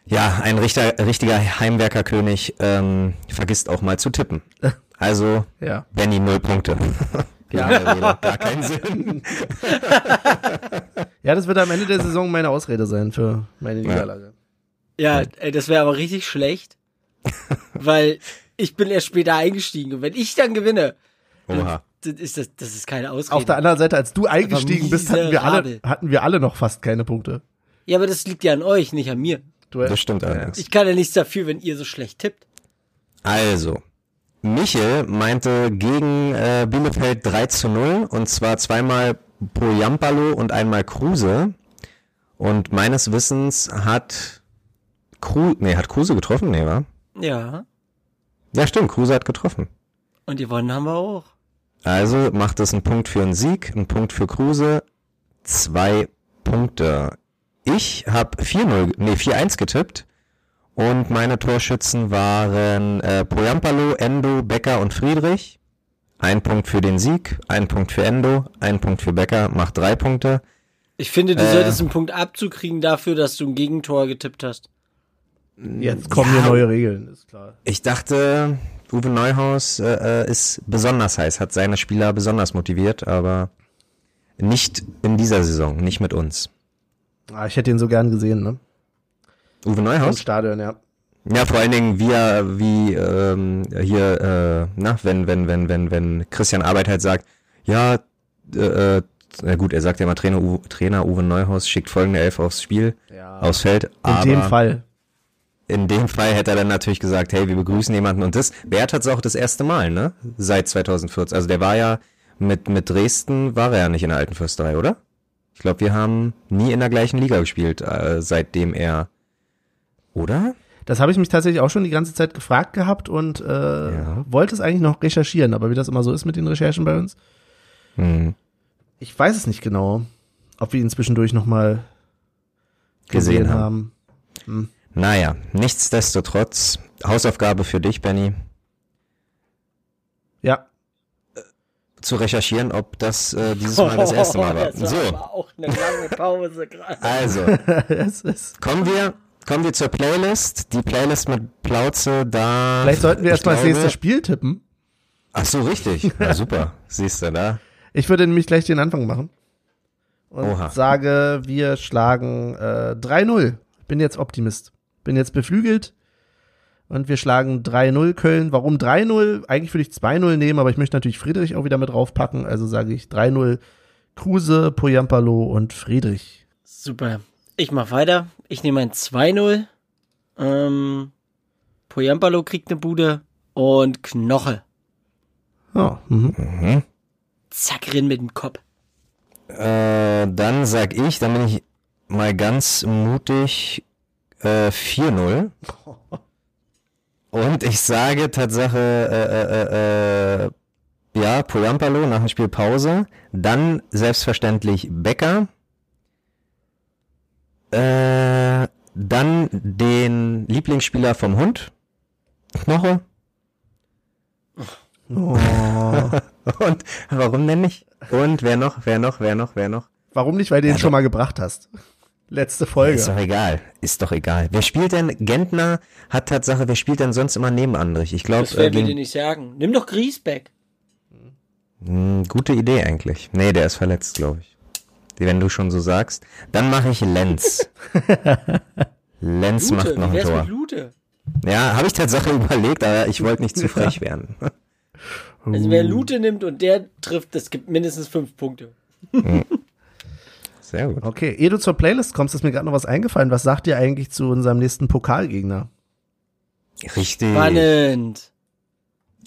Speaker 2: ja, ein richter, richtiger Heimwerkerkönig ähm, vergisst auch mal zu tippen. Also
Speaker 1: Ja.
Speaker 2: Benny null Punkte.
Speaker 1: Ja.
Speaker 2: Gar keinen Sinn.
Speaker 1: Ja, das wird am Ende der Saison meine Ausrede sein für meine Niederlage.
Speaker 3: Ja, ey, das wäre aber richtig schlecht, weil ich bin erst später eingestiegen und wenn ich dann gewinne,
Speaker 2: Oha.
Speaker 3: dann ist das, das ist keine Ausrede.
Speaker 1: Auf der anderen Seite, als du eingestiegen bist, hatten wir alle, hatten wir alle noch fast keine Punkte.
Speaker 3: ja, aber das liegt ja an euch, nicht an mir.
Speaker 1: Du,
Speaker 2: Das stimmt allerdings.
Speaker 3: Ich kann ja nichts dafür, wenn ihr so schlecht tippt.
Speaker 2: Also, Michel meinte gegen äh, Bielefeld 3 zu 0 und zwar zweimal Poyampalo und einmal Kruse. Und meines Wissens hat Kruse, nee, hat Kruse getroffen? Nee, wa?
Speaker 3: Ja.
Speaker 2: Ja, stimmt, Kruse hat getroffen.
Speaker 3: Und gewonnen haben wir auch.
Speaker 2: Also macht es einen Punkt für einen Sieg, einen Punkt für Kruse, zwei Punkte. Ich habe 4-0, nee, 4-1 getippt und meine Torschützen waren äh, Poyampalo, Endo, Becker und Friedrich. Ein Punkt für den Sieg, ein Punkt für Endo, ein Punkt für Becker, macht drei Punkte.
Speaker 3: Ich finde, du
Speaker 2: Äh.
Speaker 3: solltest einen Punkt abzukriegen dafür, dass du ein Gegentor getippt hast.
Speaker 1: Jetzt kommen hier neue Regeln, ist klar.
Speaker 2: Ich dachte, Uwe Neuhaus äh, äh, ist besonders heiß, hat seine Spieler besonders motiviert, aber nicht in dieser Saison, nicht mit uns.
Speaker 1: Ah, ich hätte ihn so gern gesehen, ne?
Speaker 2: Uwe
Speaker 1: Im
Speaker 2: Neuhaus?
Speaker 1: Stadion, ja.
Speaker 2: Ja, vor allen Dingen wie er, wie ähm, hier, äh, na, wenn, wenn, wenn, wenn, wenn Christian Arbeit halt sagt, ja, äh, äh, na gut, er sagt ja mal Trainer, Uwe, Trainer Uwe Neuhaus schickt folgende Elf aufs Spiel,
Speaker 1: ja.
Speaker 2: aufs Feld.
Speaker 1: In
Speaker 2: aber
Speaker 1: dem Fall.
Speaker 2: In dem Fall hätte er dann natürlich gesagt, hey, wir begrüßen jemanden und das, Bert hat es auch das erste Mal, ne? Seit 2014. Also der war ja mit, mit Dresden war er ja nicht in der alten Fürsterei, oder? Ich glaube, wir haben nie in der gleichen Liga gespielt, äh, seitdem er, oder?
Speaker 1: Das habe ich mich tatsächlich auch schon die ganze Zeit gefragt gehabt und äh,
Speaker 2: Ja.
Speaker 1: wollte es eigentlich noch recherchieren, aber wie das immer so ist mit den Recherchen bei uns,
Speaker 2: Hm.
Speaker 1: ich weiß es nicht genau, ob wir ihn zwischendurch nochmal gesehen,
Speaker 2: Gesehen
Speaker 1: haben.
Speaker 2: Naja, nichtsdestotrotz, Hausaufgabe für dich, Benny,
Speaker 1: Ja,
Speaker 2: zu recherchieren, ob das äh, dieses Mal das erste Mal war.
Speaker 3: Das
Speaker 2: So,
Speaker 3: auch eine lange Pause gerade.
Speaker 2: also, kommen wir, kommen wir zur Playlist. Die Playlist mit Plauze, da...
Speaker 1: Vielleicht sollten wir erstmal das nächste Spiel tippen.
Speaker 2: Ach so, richtig. Na super. Siehst du da?
Speaker 1: Ich würde nämlich gleich den Anfang machen. Und
Speaker 2: Oha.
Speaker 1: sage, wir schlagen äh, 3-0. Bin jetzt Optimist. Bin jetzt beflügelt. Und wir schlagen 3-0 Köln. Warum 3-0? Eigentlich würde ich 2-0 nehmen, aber ich möchte natürlich Friedrich auch wieder mit draufpacken. Also sage ich 3-0 Kruse, Poyampalo und Friedrich.
Speaker 3: Super. Ich mach weiter. Ich nehme ein 2-0. Ähm, Poyampalo kriegt eine Bude und Knoche.
Speaker 1: Ja, mhm.
Speaker 2: Mhm.
Speaker 3: Zack, rin mit dem Kopf.
Speaker 2: Äh, dann sag ich, dann bin ich mal ganz mutig äh, 4-0. Und ich sage Tatsache, äh, äh, äh, Ja, Poyampalo nach dem Spiel Pause. Dann selbstverständlich Becker. Äh, dann den Lieblingsspieler vom Hund. Knoche.
Speaker 1: Oh.
Speaker 2: Und warum denn nicht? Und wer noch, wer noch, wer noch, wer noch?
Speaker 1: Warum nicht, weil du den schon mal gebracht hast? Letzte Folge.
Speaker 2: Ist doch egal. Ist doch egal. Wer spielt denn? Gentner hat Tatsache, wer spielt denn sonst immer neben Andrich? Ich glaube,
Speaker 3: Das werden wir
Speaker 2: äh,
Speaker 3: dir nicht sagen. Nimm doch Griesbeck.
Speaker 2: Hm, gute Idee eigentlich. Nee, der ist verletzt, glaube ich. Wenn du schon so sagst. Dann mache ich Lenz. Lenz macht
Speaker 3: Lute,
Speaker 2: noch
Speaker 3: wie
Speaker 2: ein Tor.
Speaker 3: mit Lute?
Speaker 2: Ja, habe ich Tatsache überlegt, aber ich wollte nicht zu frech werden.
Speaker 3: Also wer Lute nimmt und der trifft, das gibt mindestens fünf Punkte.
Speaker 2: Sehr gut.
Speaker 1: Okay, ehe du zur Playlist kommst, ist mir gerade noch was eingefallen. Was sagt ihr eigentlich zu unserem nächsten Pokalgegner?
Speaker 2: Richtig.
Speaker 3: Spannend.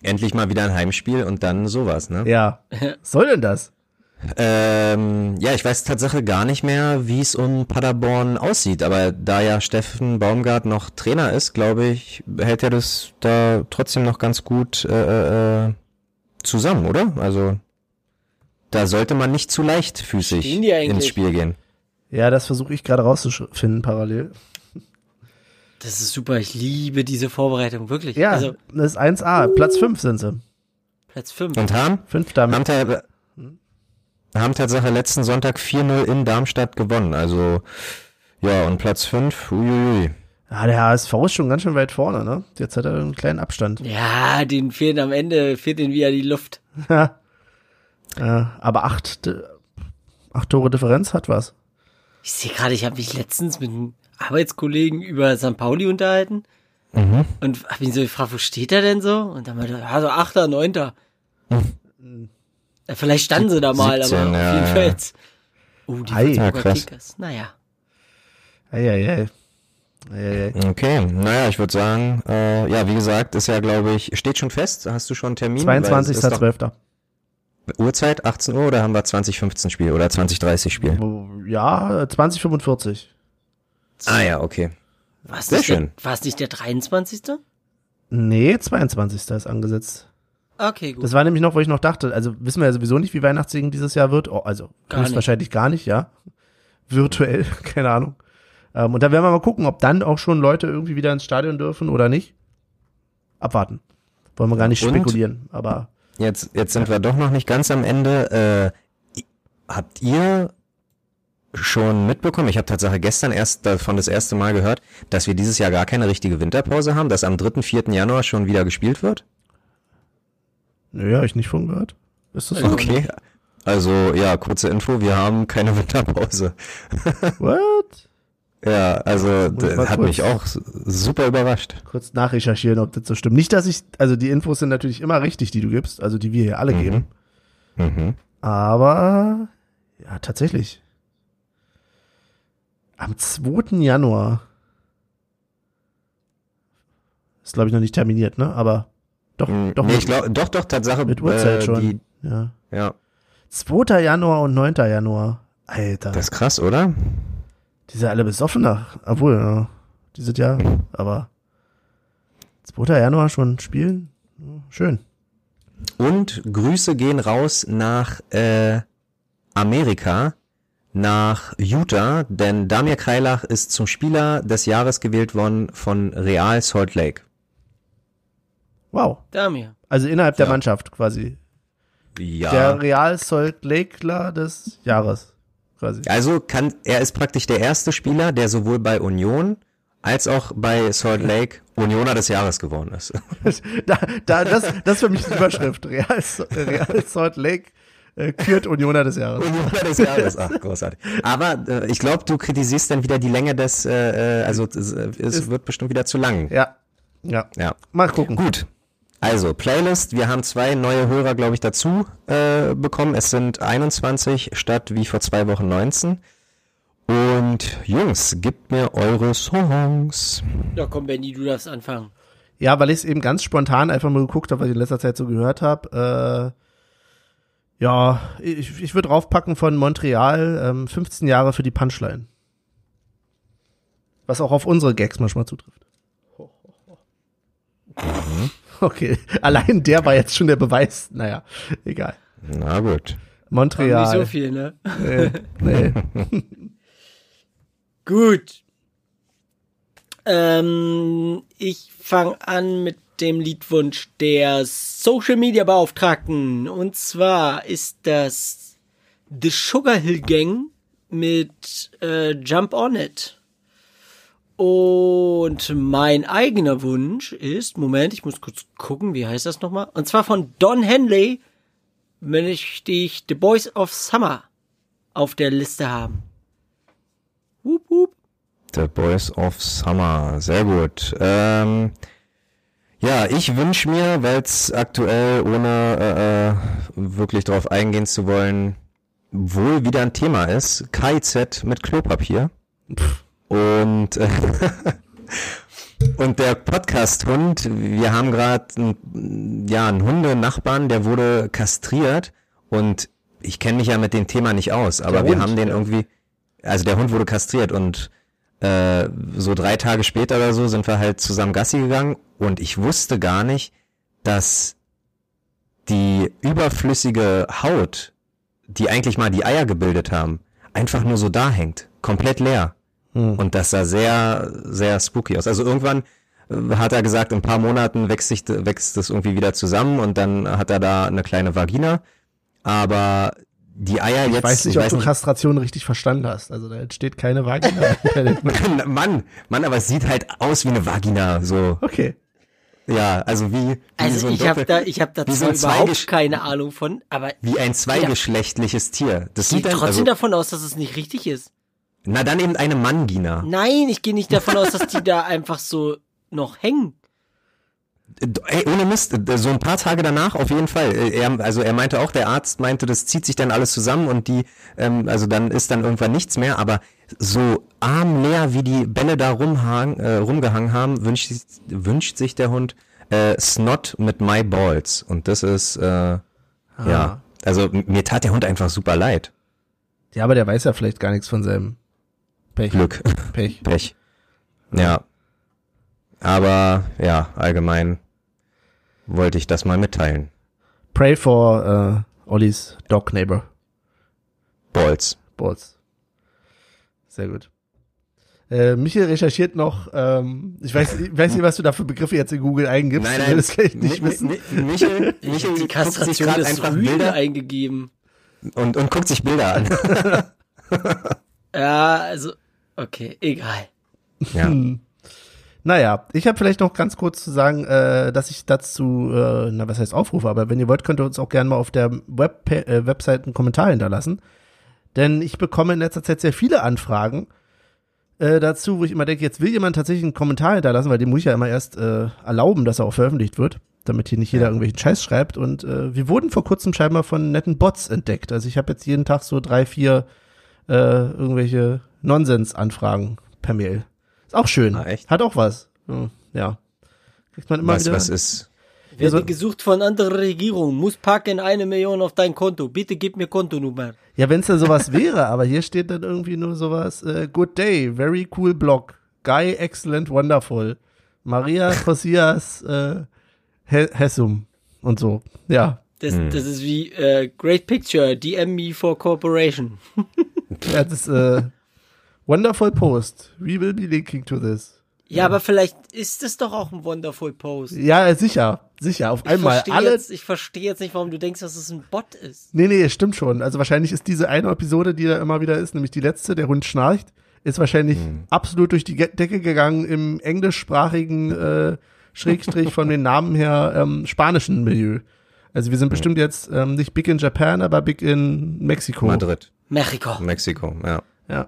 Speaker 2: Endlich mal wieder ein Heimspiel und dann sowas, ne?
Speaker 1: Ja. Was soll denn das?
Speaker 2: Ähm, ja, ich weiß Tatsache gar nicht mehr, wie es um Paderborn aussieht, aber da ja Steffen Baumgart noch Trainer ist, glaube ich, hält er das da trotzdem noch ganz gut äh, äh, zusammen, oder? Also da sollte man nicht zu leichtfüßig ins Spiel gehen.
Speaker 1: Ja, das versuche ich gerade rauszufinden parallel.
Speaker 3: Das ist super. Ich liebe diese Vorbereitung, wirklich.
Speaker 1: Ja,
Speaker 3: Also
Speaker 1: das ist 1A. Platz 5 sind sie.
Speaker 3: Platz fünf.
Speaker 2: Und haben?
Speaker 1: Fünfter.
Speaker 2: Haben, ta haben Tatsache letzten Sonntag 4-0 in Darmstadt gewonnen. Also ja, und Platz 5, uiuiui.
Speaker 1: Ja, der HSV ist schon ganz schön weit vorne, ne? Jetzt hat er einen kleinen Abstand.
Speaker 3: Ja, den fehlt am Ende, fehlt ihnen wieder die Luft.
Speaker 1: Ja. Äh, aber acht, äh, acht Tore Differenz hat was.
Speaker 3: Ich sehe gerade, ich habe mich letztens mit einem Arbeitskollegen über St. Pauli unterhalten
Speaker 2: Mhm.
Speaker 3: und habe ihn so gefragt, wo steht er denn so? Und dann meinte er, ja, so Achter, Neunter. Ja, vielleicht standen sie da mal,
Speaker 2: 17,
Speaker 3: aber
Speaker 2: ja,
Speaker 3: auf jeden
Speaker 2: ja.
Speaker 3: Fall jetzt. Oh, die
Speaker 1: Ei.
Speaker 2: Ja, krass.
Speaker 3: Kickers. Naja.
Speaker 1: Eieiei. Eieiei.
Speaker 2: Okay, naja, ich würde sagen, äh, ja, wie gesagt, ist ja, glaube ich, steht schon fest. Hast du schon einen Termin? Weil es ist doch
Speaker 1: 22.12.
Speaker 2: Uhrzeit, 18 Uhr oder haben wir 2015 Spiel oder 2030 Spiel?
Speaker 1: Ja, 2045.
Speaker 2: Ah ja, okay.
Speaker 3: War es
Speaker 2: Sehr
Speaker 3: nicht,
Speaker 2: schön.
Speaker 3: Der, war es nicht der 23.?
Speaker 1: Nee, 22. ist angesetzt.
Speaker 3: Okay, gut.
Speaker 1: Das war nämlich noch, wo ich noch dachte, also wissen wir ja sowieso nicht, wie Weihnachtssingen dieses Jahr wird. Oh, also
Speaker 3: Gar
Speaker 1: höchstwahrscheinlich gar nicht, ja. Virtuell, keine Ahnung. Ähm, und da werden wir mal gucken, ob dann auch schon Leute irgendwie wieder ins Stadion dürfen oder nicht. Abwarten. Wollen wir gar nicht
Speaker 2: Und?
Speaker 1: spekulieren, aber
Speaker 2: Jetzt, jetzt sind wir doch noch nicht ganz am Ende. Äh, habt ihr schon mitbekommen, ich habe Tatsache gestern erst davon das erste Mal gehört, dass wir dieses Jahr gar keine richtige Winterpause haben, dass am 3., 4. Januar schon wieder gespielt wird?
Speaker 1: nö, hab ich nicht von gehört. Ist das so?
Speaker 2: Okay. Also, ja, kurze Info, wir haben keine Winterpause.
Speaker 1: What?
Speaker 2: Ja, also das hat
Speaker 1: kurz.
Speaker 2: mich auch super überrascht.
Speaker 1: Kurz nachrecherchieren, ob das so stimmt. Nicht, dass ich, also die Infos sind natürlich immer richtig, die du gibst, also die wir hier alle geben.
Speaker 2: Mhm.
Speaker 1: Aber ja, tatsächlich. Am 2. Januar. Ist, glaube ich, noch nicht terminiert, ne? Aber doch,
Speaker 2: Mhm.
Speaker 1: doch
Speaker 2: nee, ich glaub, doch, doch, Tatsache.
Speaker 1: mit Uhrzeit
Speaker 2: äh,
Speaker 1: schon.
Speaker 2: Die,
Speaker 1: ja.
Speaker 2: ja,
Speaker 1: 2. Januar und 9. Januar. Alter.
Speaker 2: das ist krass, oder?
Speaker 1: Die sind alle besoffen nach. Obwohl, ja, die sind ja, aber 2. Januar schon spielen? Schön.
Speaker 2: Und Grüße gehen raus nach äh, Amerika, nach Utah, denn Damir Kreilach ist zum Spieler des Jahres gewählt worden von Real Salt Lake.
Speaker 1: Wow.
Speaker 3: Damir.
Speaker 1: Also innerhalb der
Speaker 2: Ja.
Speaker 1: Mannschaft quasi.
Speaker 2: Ja.
Speaker 1: Der Real Salt Lakeler des Jahres. Quasi.
Speaker 2: Also kann er ist praktisch der erste Spieler, der sowohl bei Union als auch bei Salt Lake Unioner des Jahres geworden ist.
Speaker 1: da, da, das, das ist für mich die Überschrift. Real, Real Salt Lake äh, kürt Unioner des Jahres.
Speaker 2: Unioner des Jahres, ach großartig. Aber äh, ich glaube, du kritisierst dann wieder die Länge des, äh, äh, also es, es wird bestimmt wieder zu lang.
Speaker 1: Ja. Ja.
Speaker 2: Ja.
Speaker 1: Mal gucken.
Speaker 2: Gut. Also, Playlist. Wir haben zwei neue Hörer, glaube ich, dazu äh, bekommen. Es sind 21 statt wie vor zwei Wochen 19. Und Jungs, gebt mir eure Songs.
Speaker 3: Ja, komm, Benny, du darfst anfangen.
Speaker 1: Ja, weil ich es eben ganz spontan einfach mal geguckt habe, was ich in letzter Zeit so gehört habe. Äh, ja, ich, ich würde draufpacken von Montreal ähm, 15 Jahre für die Punchline. Was auch auf unsere Gags manchmal zutrifft. Okay, allein der war jetzt schon der Beweis. Naja, egal.
Speaker 2: Na gut.
Speaker 1: Montreal.
Speaker 3: Nicht so viel, ne?
Speaker 1: Nee, nee.
Speaker 3: Gut. Ähm, ich fange an mit dem Liedwunsch der Social Media Beauftragten. Und zwar ist das The Sugar Hill Gang mit äh, Jump On It. Und mein eigener Wunsch ist, Moment, ich muss kurz gucken, wie heißt das nochmal? Und zwar von Don Henley möchte ich The Boys of Summer auf der Liste haben. Wup, wup.
Speaker 2: The Boys of Summer, sehr gut. Ähm, ja, ich wünsche mir, weil es aktuell, ohne äh, äh, wirklich darauf eingehen zu wollen, wohl wieder ein Thema ist, KIZ mit Klopapier. Und, äh, und der Podcast-Hund, wir haben gerade ja, einen Hundenachbarn, der wurde kastriert und ich kenne mich ja mit dem Thema nicht aus, aber
Speaker 1: Der
Speaker 2: wir
Speaker 1: Hund,
Speaker 2: haben den
Speaker 1: ja.
Speaker 2: irgendwie, also der Hund wurde kastriert und äh, so drei Tage später oder so sind wir halt zusammen Gassi gegangen und ich wusste gar nicht, dass die überflüssige Haut, die eigentlich mal die Eier gebildet haben, einfach nur so da hängt, komplett leer. Und das sah sehr, sehr spooky aus. Also irgendwann äh, hat er gesagt, in ein paar Monaten wächst, sich, wächst das irgendwie wieder zusammen und dann hat er da eine kleine Vagina. Aber die Eier jetzt.
Speaker 1: Ich weiß nicht, ob du Kastration richtig verstanden hast. Also da entsteht keine Vagina.
Speaker 2: Mann, Mann, aber es sieht halt aus wie eine Vagina, so.
Speaker 1: okay.
Speaker 2: Ja, also wie, wie
Speaker 3: Also
Speaker 2: so ein
Speaker 3: ich habe da, ich habe da
Speaker 2: so
Speaker 3: überhaupt keine Ahnung von, aber
Speaker 2: wie ein zweigeschlechtliches Tier. Das
Speaker 3: ich gehe
Speaker 2: sieht dann,
Speaker 3: trotzdem
Speaker 2: also,
Speaker 3: davon aus, dass es nicht richtig ist.
Speaker 2: Na dann eben eine Mangina.
Speaker 3: Nein, ich gehe nicht davon aus, dass die da einfach so noch hängen.
Speaker 2: Ey, ohne Mist, so ein paar Tage danach auf jeden Fall. Äh, Er, also er meinte auch, der Arzt meinte, das zieht sich dann alles zusammen und die, ähm, also dann ist dann irgendwann nichts mehr, aber so armleer wie die Bälle da rumhang, äh, rumgehangen haben, wünscht, sich- wünscht sich der Hund äh, Snot mit My Balls. Und das ist, äh, ja, also mir tat der Hund einfach super leid.
Speaker 1: Ja, aber der weiß ja vielleicht gar nichts von seinem Pech.
Speaker 2: Glück.
Speaker 1: Pech.
Speaker 2: Pech. Ja. Aber ja, allgemein wollte ich das mal mitteilen.
Speaker 1: Pray for uh, Ollis Dog Neighbor.
Speaker 2: Balls.
Speaker 1: Balls. Sehr gut. Äh, Michael recherchiert noch, ähm, ich weiß, ich weiß nicht, was du da für Begriffe jetzt in Google eingibst.
Speaker 2: Nein, nein,
Speaker 1: willst vielleicht nicht
Speaker 2: Mi-
Speaker 1: wissen.
Speaker 2: Mi- Michel,
Speaker 3: Ich
Speaker 2: Michel
Speaker 3: habe die Kastration
Speaker 2: gerade
Speaker 3: des
Speaker 2: einfach
Speaker 3: Rüden
Speaker 2: Bilder
Speaker 3: eingegeben.
Speaker 2: und, und guckt sich Bilder an.
Speaker 3: Ja, also, okay, egal.
Speaker 2: ja.
Speaker 1: Naja, ich habe vielleicht noch ganz kurz zu sagen, äh, dass ich dazu, äh, na was heißt Aufrufe, aber wenn ihr wollt, könnt ihr uns auch gerne mal auf der Web äh, Website einen Kommentar hinterlassen. Denn ich bekomme in letzter Zeit sehr viele Anfragen äh, dazu, wo ich immer denke, jetzt will jemand tatsächlich einen Kommentar hinterlassen, weil dem muss ich ja immer erst äh, erlauben, dass er auch veröffentlicht wird, damit hier nicht jeder irgendwelchen Scheiß schreibt. Und äh, wir wurden vor kurzem scheinbar von netten Bots entdeckt. Also ich habe jetzt jeden Tag so drei, vier äh, irgendwelche Nonsens-Anfragen per Mail. Ist auch schön.
Speaker 2: Ah, echt?
Speaker 1: Hat auch was. Hm, Ja. Kriegt man immer
Speaker 2: Was,
Speaker 1: wieder.
Speaker 2: was ist?
Speaker 3: Werde
Speaker 1: so-
Speaker 3: gesucht von anderer Regierung, muss packen eine Million auf dein Konto. Bitte gib mir Kontonummer.
Speaker 1: Ja, wenn es dann sowas wäre, aber hier steht dann irgendwie nur sowas, äh, good day, very cool blog, guy, excellent, wonderful, Maria Josias äh, He Hessum und so. Ja,
Speaker 3: Das, das ist wie äh, Great Picture, DM me for Corporation.
Speaker 1: ja das äh, wonderful post. We will be linking to this.
Speaker 3: Ja, aber vielleicht ist es doch auch ein Wonderful Post.
Speaker 1: Ja, sicher, sicher, auf
Speaker 3: Ich
Speaker 1: einmal
Speaker 3: verstehe
Speaker 1: alle.
Speaker 3: jetzt, ich verstehe jetzt nicht, warum du denkst, dass es ein Bot ist.
Speaker 1: Nee, nee, stimmt schon. Also wahrscheinlich ist diese eine Episode, die da immer wieder ist, nämlich die letzte, der Hund schnarcht, ist wahrscheinlich absolut durch die Decke gegangen im englischsprachigen äh, Schrägstrich von den Namen her ähm, spanischen Milieu. Also wir sind bestimmt jetzt ähm, nicht big in Japan, aber big in Mexiko.
Speaker 2: Madrid,
Speaker 3: Mexiko.
Speaker 2: Mexiko, ja.
Speaker 1: Ja.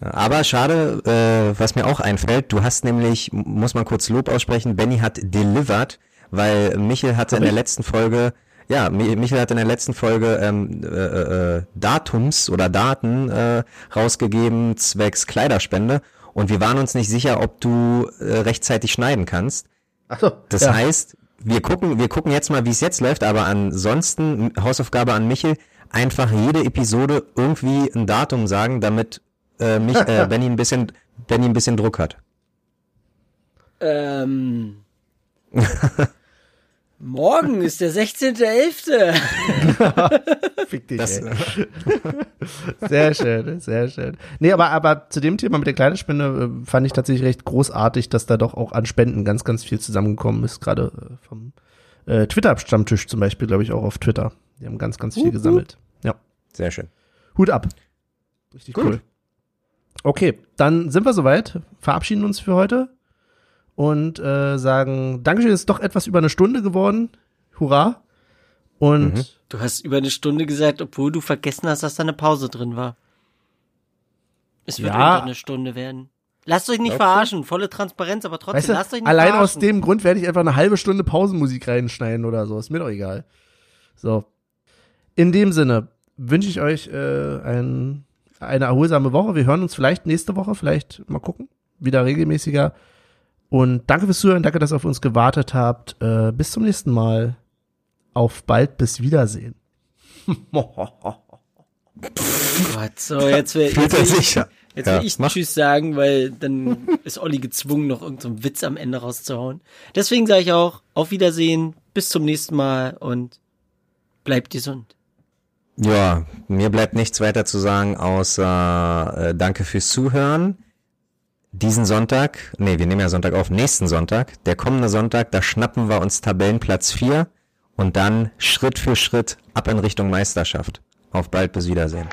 Speaker 2: Aber schade, äh, was mir auch einfällt, du hast nämlich, muss man kurz Lob aussprechen, Benny hat delivered, weil Michel hatte in der letzten Folge, ja, Mi- Michel hat in der letzten Folge ähm, äh, äh, Datums oder Daten äh, rausgegeben zwecks Kleiderspende und wir waren uns nicht sicher, ob du äh, rechtzeitig schneiden kannst.
Speaker 1: Ach so.
Speaker 2: Das
Speaker 1: ja.
Speaker 2: heißt, wir gucken, wir gucken jetzt mal, wie es jetzt läuft, aber ansonsten, Hausaufgabe an Michel, einfach jede Episode irgendwie ein Datum sagen, damit äh, mich, äh, Benny ein bisschen, Benny ein bisschen Druck hat.
Speaker 3: Ähm, Morgen ist der 16.11.
Speaker 1: Fick dich,
Speaker 2: Das,
Speaker 1: ey. Sehr schön, sehr schön. Nee, aber, aber zu dem Thema mit der kleinen Spende äh, fand ich tatsächlich recht großartig, dass da doch auch an Spenden ganz, ganz viel zusammengekommen ist. Gerade äh, vom äh, Twitter-Stammtisch zum Beispiel, glaube ich, auch auf Twitter. Die haben ganz, ganz viel
Speaker 3: Hup,
Speaker 1: gesammelt. Ja.
Speaker 2: sehr schön.
Speaker 1: Hut ab. Richtig
Speaker 2: Gut.
Speaker 1: cool. Okay, dann sind wir soweit, verabschieden uns für heute und äh, sagen, Dankeschön, ist doch etwas über eine Stunde geworden. Hurra. Und
Speaker 2: Mhm.
Speaker 3: Du hast über eine Stunde gesagt, obwohl du vergessen hast, dass da eine Pause drin war. Es wird
Speaker 1: Ja.
Speaker 3: unter eine Stunde werden. Lasst euch nicht
Speaker 2: Glaubst du?
Speaker 3: verarschen, volle Transparenz, aber trotzdem,
Speaker 1: weißt du,
Speaker 3: lasst euch nicht
Speaker 1: allein
Speaker 3: verarschen.
Speaker 1: aus dem Grund werde ich einfach eine halbe Stunde Pausenmusik reinschneiden oder so. Ist mir doch egal. So. In dem Sinne wünsche ich euch äh, ein, eine erholsame Woche. Wir hören uns vielleicht nächste Woche, vielleicht mal gucken. Wieder regelmäßiger. Und danke fürs Zuhören, danke, dass ihr auf uns gewartet habt. Äh, bis zum nächsten Mal. Auf bald, bis Wiedersehen.
Speaker 3: Gott, so, jetzt will, jetzt will ich, jetzt
Speaker 2: Ja,
Speaker 3: will ich
Speaker 2: mach.
Speaker 3: Tschüss sagen, weil dann ist Olli gezwungen, noch irgendeinen so Witz am Ende rauszuhauen. Deswegen sage ich auch, auf Wiedersehen, bis zum nächsten Mal und bleibt gesund.
Speaker 2: Ja, mir bleibt nichts weiter zu sagen, außer äh, danke fürs Zuhören. Diesen Sonntag, nee, wir nehmen ja Sonntag auf, nächsten Sonntag, der kommende Sonntag, da schnappen wir uns Tabellenplatz 4 und dann Schritt für Schritt ab in Richtung Meisterschaft. Auf bald, bis Wiedersehen.